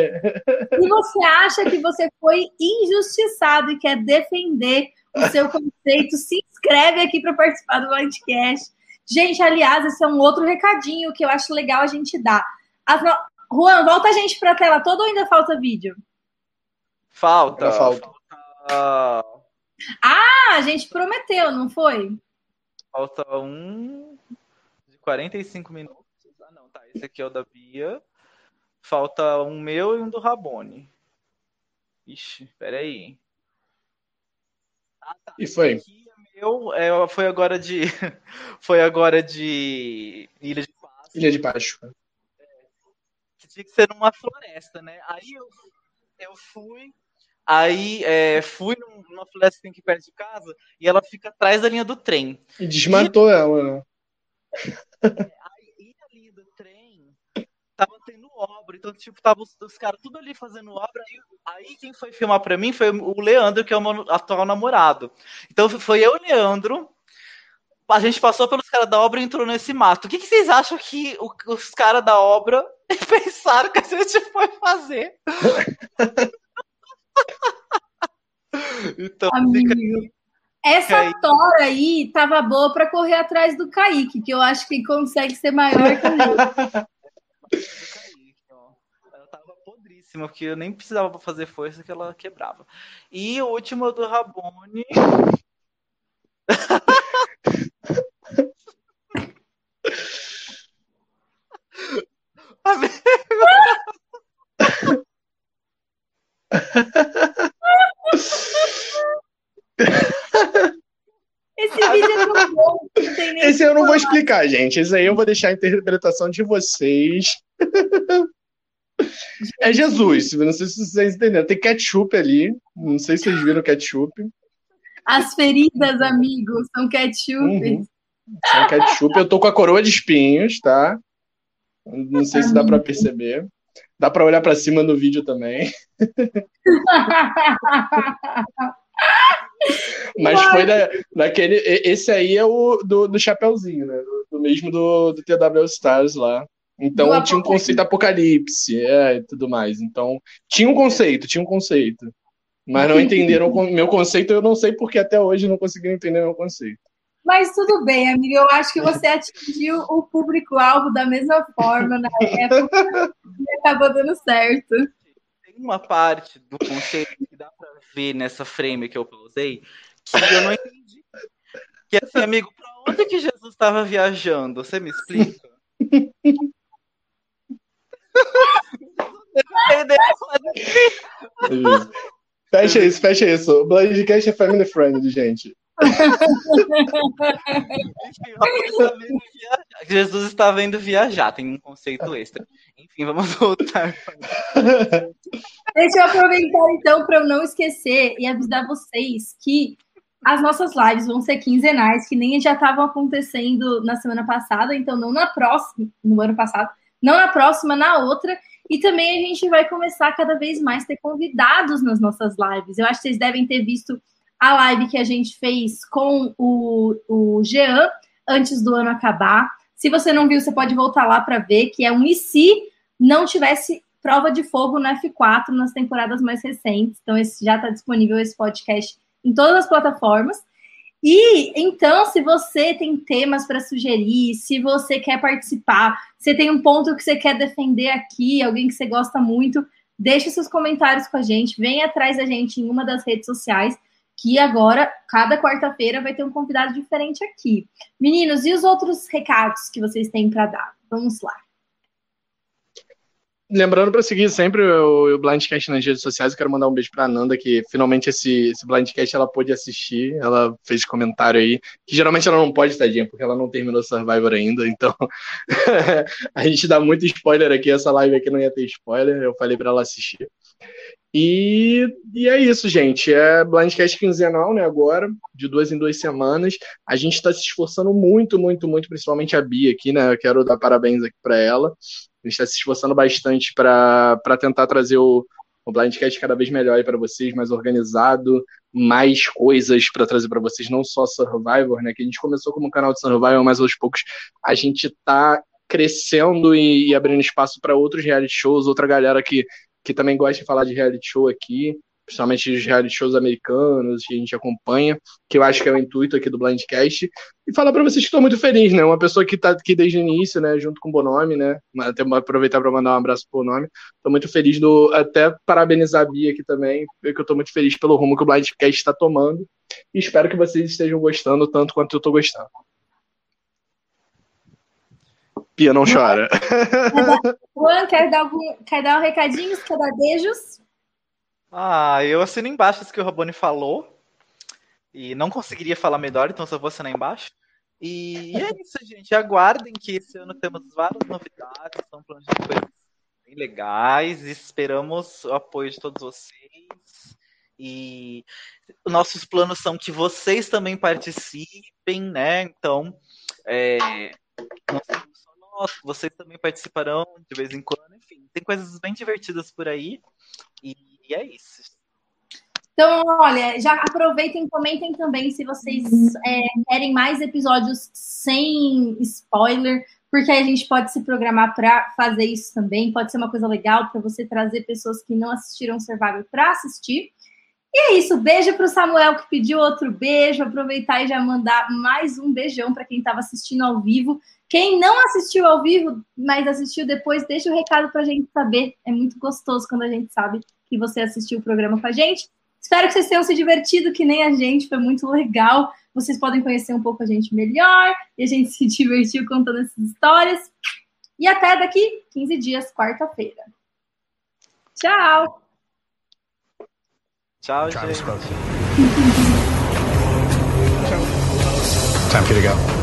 se você acha que você foi injustiçado e quer defender o seu conceito, se inscreve aqui para participar do Blindcast. Gente, aliás, esse é um outro recadinho que eu acho legal a gente dar. As no- Juan, volta a gente para a tela toda ou ainda falta vídeo? Falta. Ainda falta. falta. Ah, a gente prometeu, não foi? Falta um de 45 minutos. Ah, não, tá. Esse aqui é o da Bia. Falta um meu e um do Rabone. Ixi, peraí. Ah, tá. E foi. Esse aqui é meu. É, foi agora de. Foi agora de Ilha de Páscoa. Ilha de Páscoa. que tinha que ser numa floresta, né? Aí eu, eu fui, aí é, fui num- numa floresta que tem aqui perto de casa e ela fica atrás da linha do trem. E desmatou ela, né? E ali do trem tava tendo obra, então tipo tava os, os caras tudo ali fazendo obra. Aí, aí quem foi filmar pra mim foi o Leandro, que é o meu atual namorado. Então foi eu e o Leandro. A gente passou pelos caras da obra e entrou nesse mato. O que, que vocês acham que o- os caras da obra pensaram que a gente foi fazer? então, fica Amigo. Essa Aí. tora aí tava boa para correr atrás do Kaique, que eu acho que consegue ser maior que Kaique, ó. Ela tava podríssima, porque eu nem precisava fazer força que ela quebrava. E o último do Rabone. Esse vídeo é tão bom. Esse eu não vou explicar, gente. Esse aí eu vou deixar a interpretação de vocês. É Jesus, não sei se vocês entenderam. Tem ketchup ali. Não sei se vocês viram ketchup. As feridas, amigos, são ketchup. Uhum. São ketchup. Eu tô com a coroa de espinhos, tá? Não sei se dá pra perceber. Dá pra olhar pra cima no vídeo também. Mas Uai. foi da, daquele. Esse aí é o do, do Chapeuzinho, né? Do, do mesmo do, do TW Stars lá. Então Do tinha um conceito apocalipse, é, e tudo mais. Então, tinha um conceito, tinha um conceito. Mas não entenderam meu conceito, eu não sei porque até hoje não conseguiram entender meu conceito. Mas tudo bem, amigo. Eu acho que você atingiu o público-alvo da mesma forma na época e acabou dando certo. Uma parte do conceito que dá pra ver nessa frame que eu pausei que eu não entendi. Que é assim, amigo, pra onde que Jesus estava viajando? Você me explica? Fecha isso, fecha isso. O Blindcast é family friendly, gente. Jesus estava indo viajar, tem um conceito extra. Enfim, vamos voltar. Deixa eu aproveitar então para eu não esquecer e avisar vocês que as nossas lives vão ser quinzenais, que nem já estavam acontecendo na semana passada, então não na próxima, no ano passado, não na próxima, na outra. E também a gente vai começar cada vez mais a ter convidados nas nossas lives. Eu acho que vocês devem ter visto a live que a gente fez com o, o Jean antes do ano acabar. Se você não viu, você pode voltar lá para ver, que é um e se não tivesse prova de fogo no F4 nas temporadas mais recentes. Então, esse já está disponível esse podcast em todas as plataformas. E então, se você tem temas para sugerir, se você quer participar, se tem um ponto que você quer defender aqui, alguém que você gosta muito, deixe seus comentários com a gente, vem atrás da gente em uma das redes sociais, que agora, cada quarta-feira, vai ter um convidado diferente aqui. Meninos, e os outros recados que vocês têm para dar? Vamos lá. Lembrando para seguir sempre o, o Blindcast nas redes sociais, eu quero mandar um beijo para Nanda, que finalmente esse, esse Blindcast ela pôde assistir. Ela fez comentário aí, que geralmente ela não pode, tadinha, porque ela não terminou Survivor ainda. Então, a gente dá muito spoiler aqui. Essa live aqui não ia ter spoiler. Eu falei para ela assistir. E, e é isso, gente. É Blindcast quinzenal, né? Agora, de duas em duas semanas. A gente está se esforçando muito, muito, muito, principalmente a Bia aqui, né? Eu quero dar parabéns aqui para ela. A gente está se esforçando bastante para tentar trazer o, o Blindcast cada vez melhor para vocês, mais organizado, mais coisas para trazer para vocês, não só Survivor, né? Que a gente começou como um canal de Survivor, mas aos poucos a gente está crescendo e, e abrindo espaço para outros reality shows, outra galera que que também gosta de falar de reality show aqui, principalmente os reality shows americanos que a gente acompanha, que eu acho que é o intuito aqui do Blindcast, e falar para vocês que estou muito feliz, né? Uma pessoa que está aqui desde o início, né? Junto com o Bonome, né? Até aproveitar para mandar um abraço pro Bonome. Estou muito feliz do. Até parabenizar a Bia aqui também, porque eu estou muito feliz pelo rumo que o Blindcast está tomando. E espero que vocês estejam gostando tanto quanto eu estou gostando. Pia, não chora. Juan, quer dar, algum, quer dar um recadinho? Quer dar beijos? Ah, eu assino embaixo isso que o Rabone falou. E não conseguiria falar melhor, então só vou assinar embaixo. E é isso, gente. Aguardem que esse ano temos várias novidades, estão planejando coisas bem legais. Esperamos o apoio de todos vocês. E nossos planos são que vocês também participem, né? Então, é, não nossa, vocês também participarão de vez em quando, enfim, tem coisas bem divertidas por aí, e, e é isso. Então, olha, já aproveitem e comentem também se vocês é, querem mais episódios sem spoiler, porque aí a gente pode se programar para fazer isso também. Pode ser uma coisa legal para você trazer pessoas que não assistiram Survivor para assistir. E é isso. Beijo para o Samuel que pediu outro beijo. Aproveitar e já mandar mais um beijão para quem estava assistindo ao vivo. Quem não assistiu ao vivo, mas assistiu depois, deixa o recado para a gente saber. É muito gostoso quando a gente sabe que você assistiu o programa com a gente. Espero que vocês tenham se divertido, que nem a gente, foi muito legal. Vocês podem conhecer um pouco a gente melhor e a gente se divertiu contando essas histórias. E até daqui 15 dias, quarta-feira. Tchau! Tchau, gente. Time for you to go.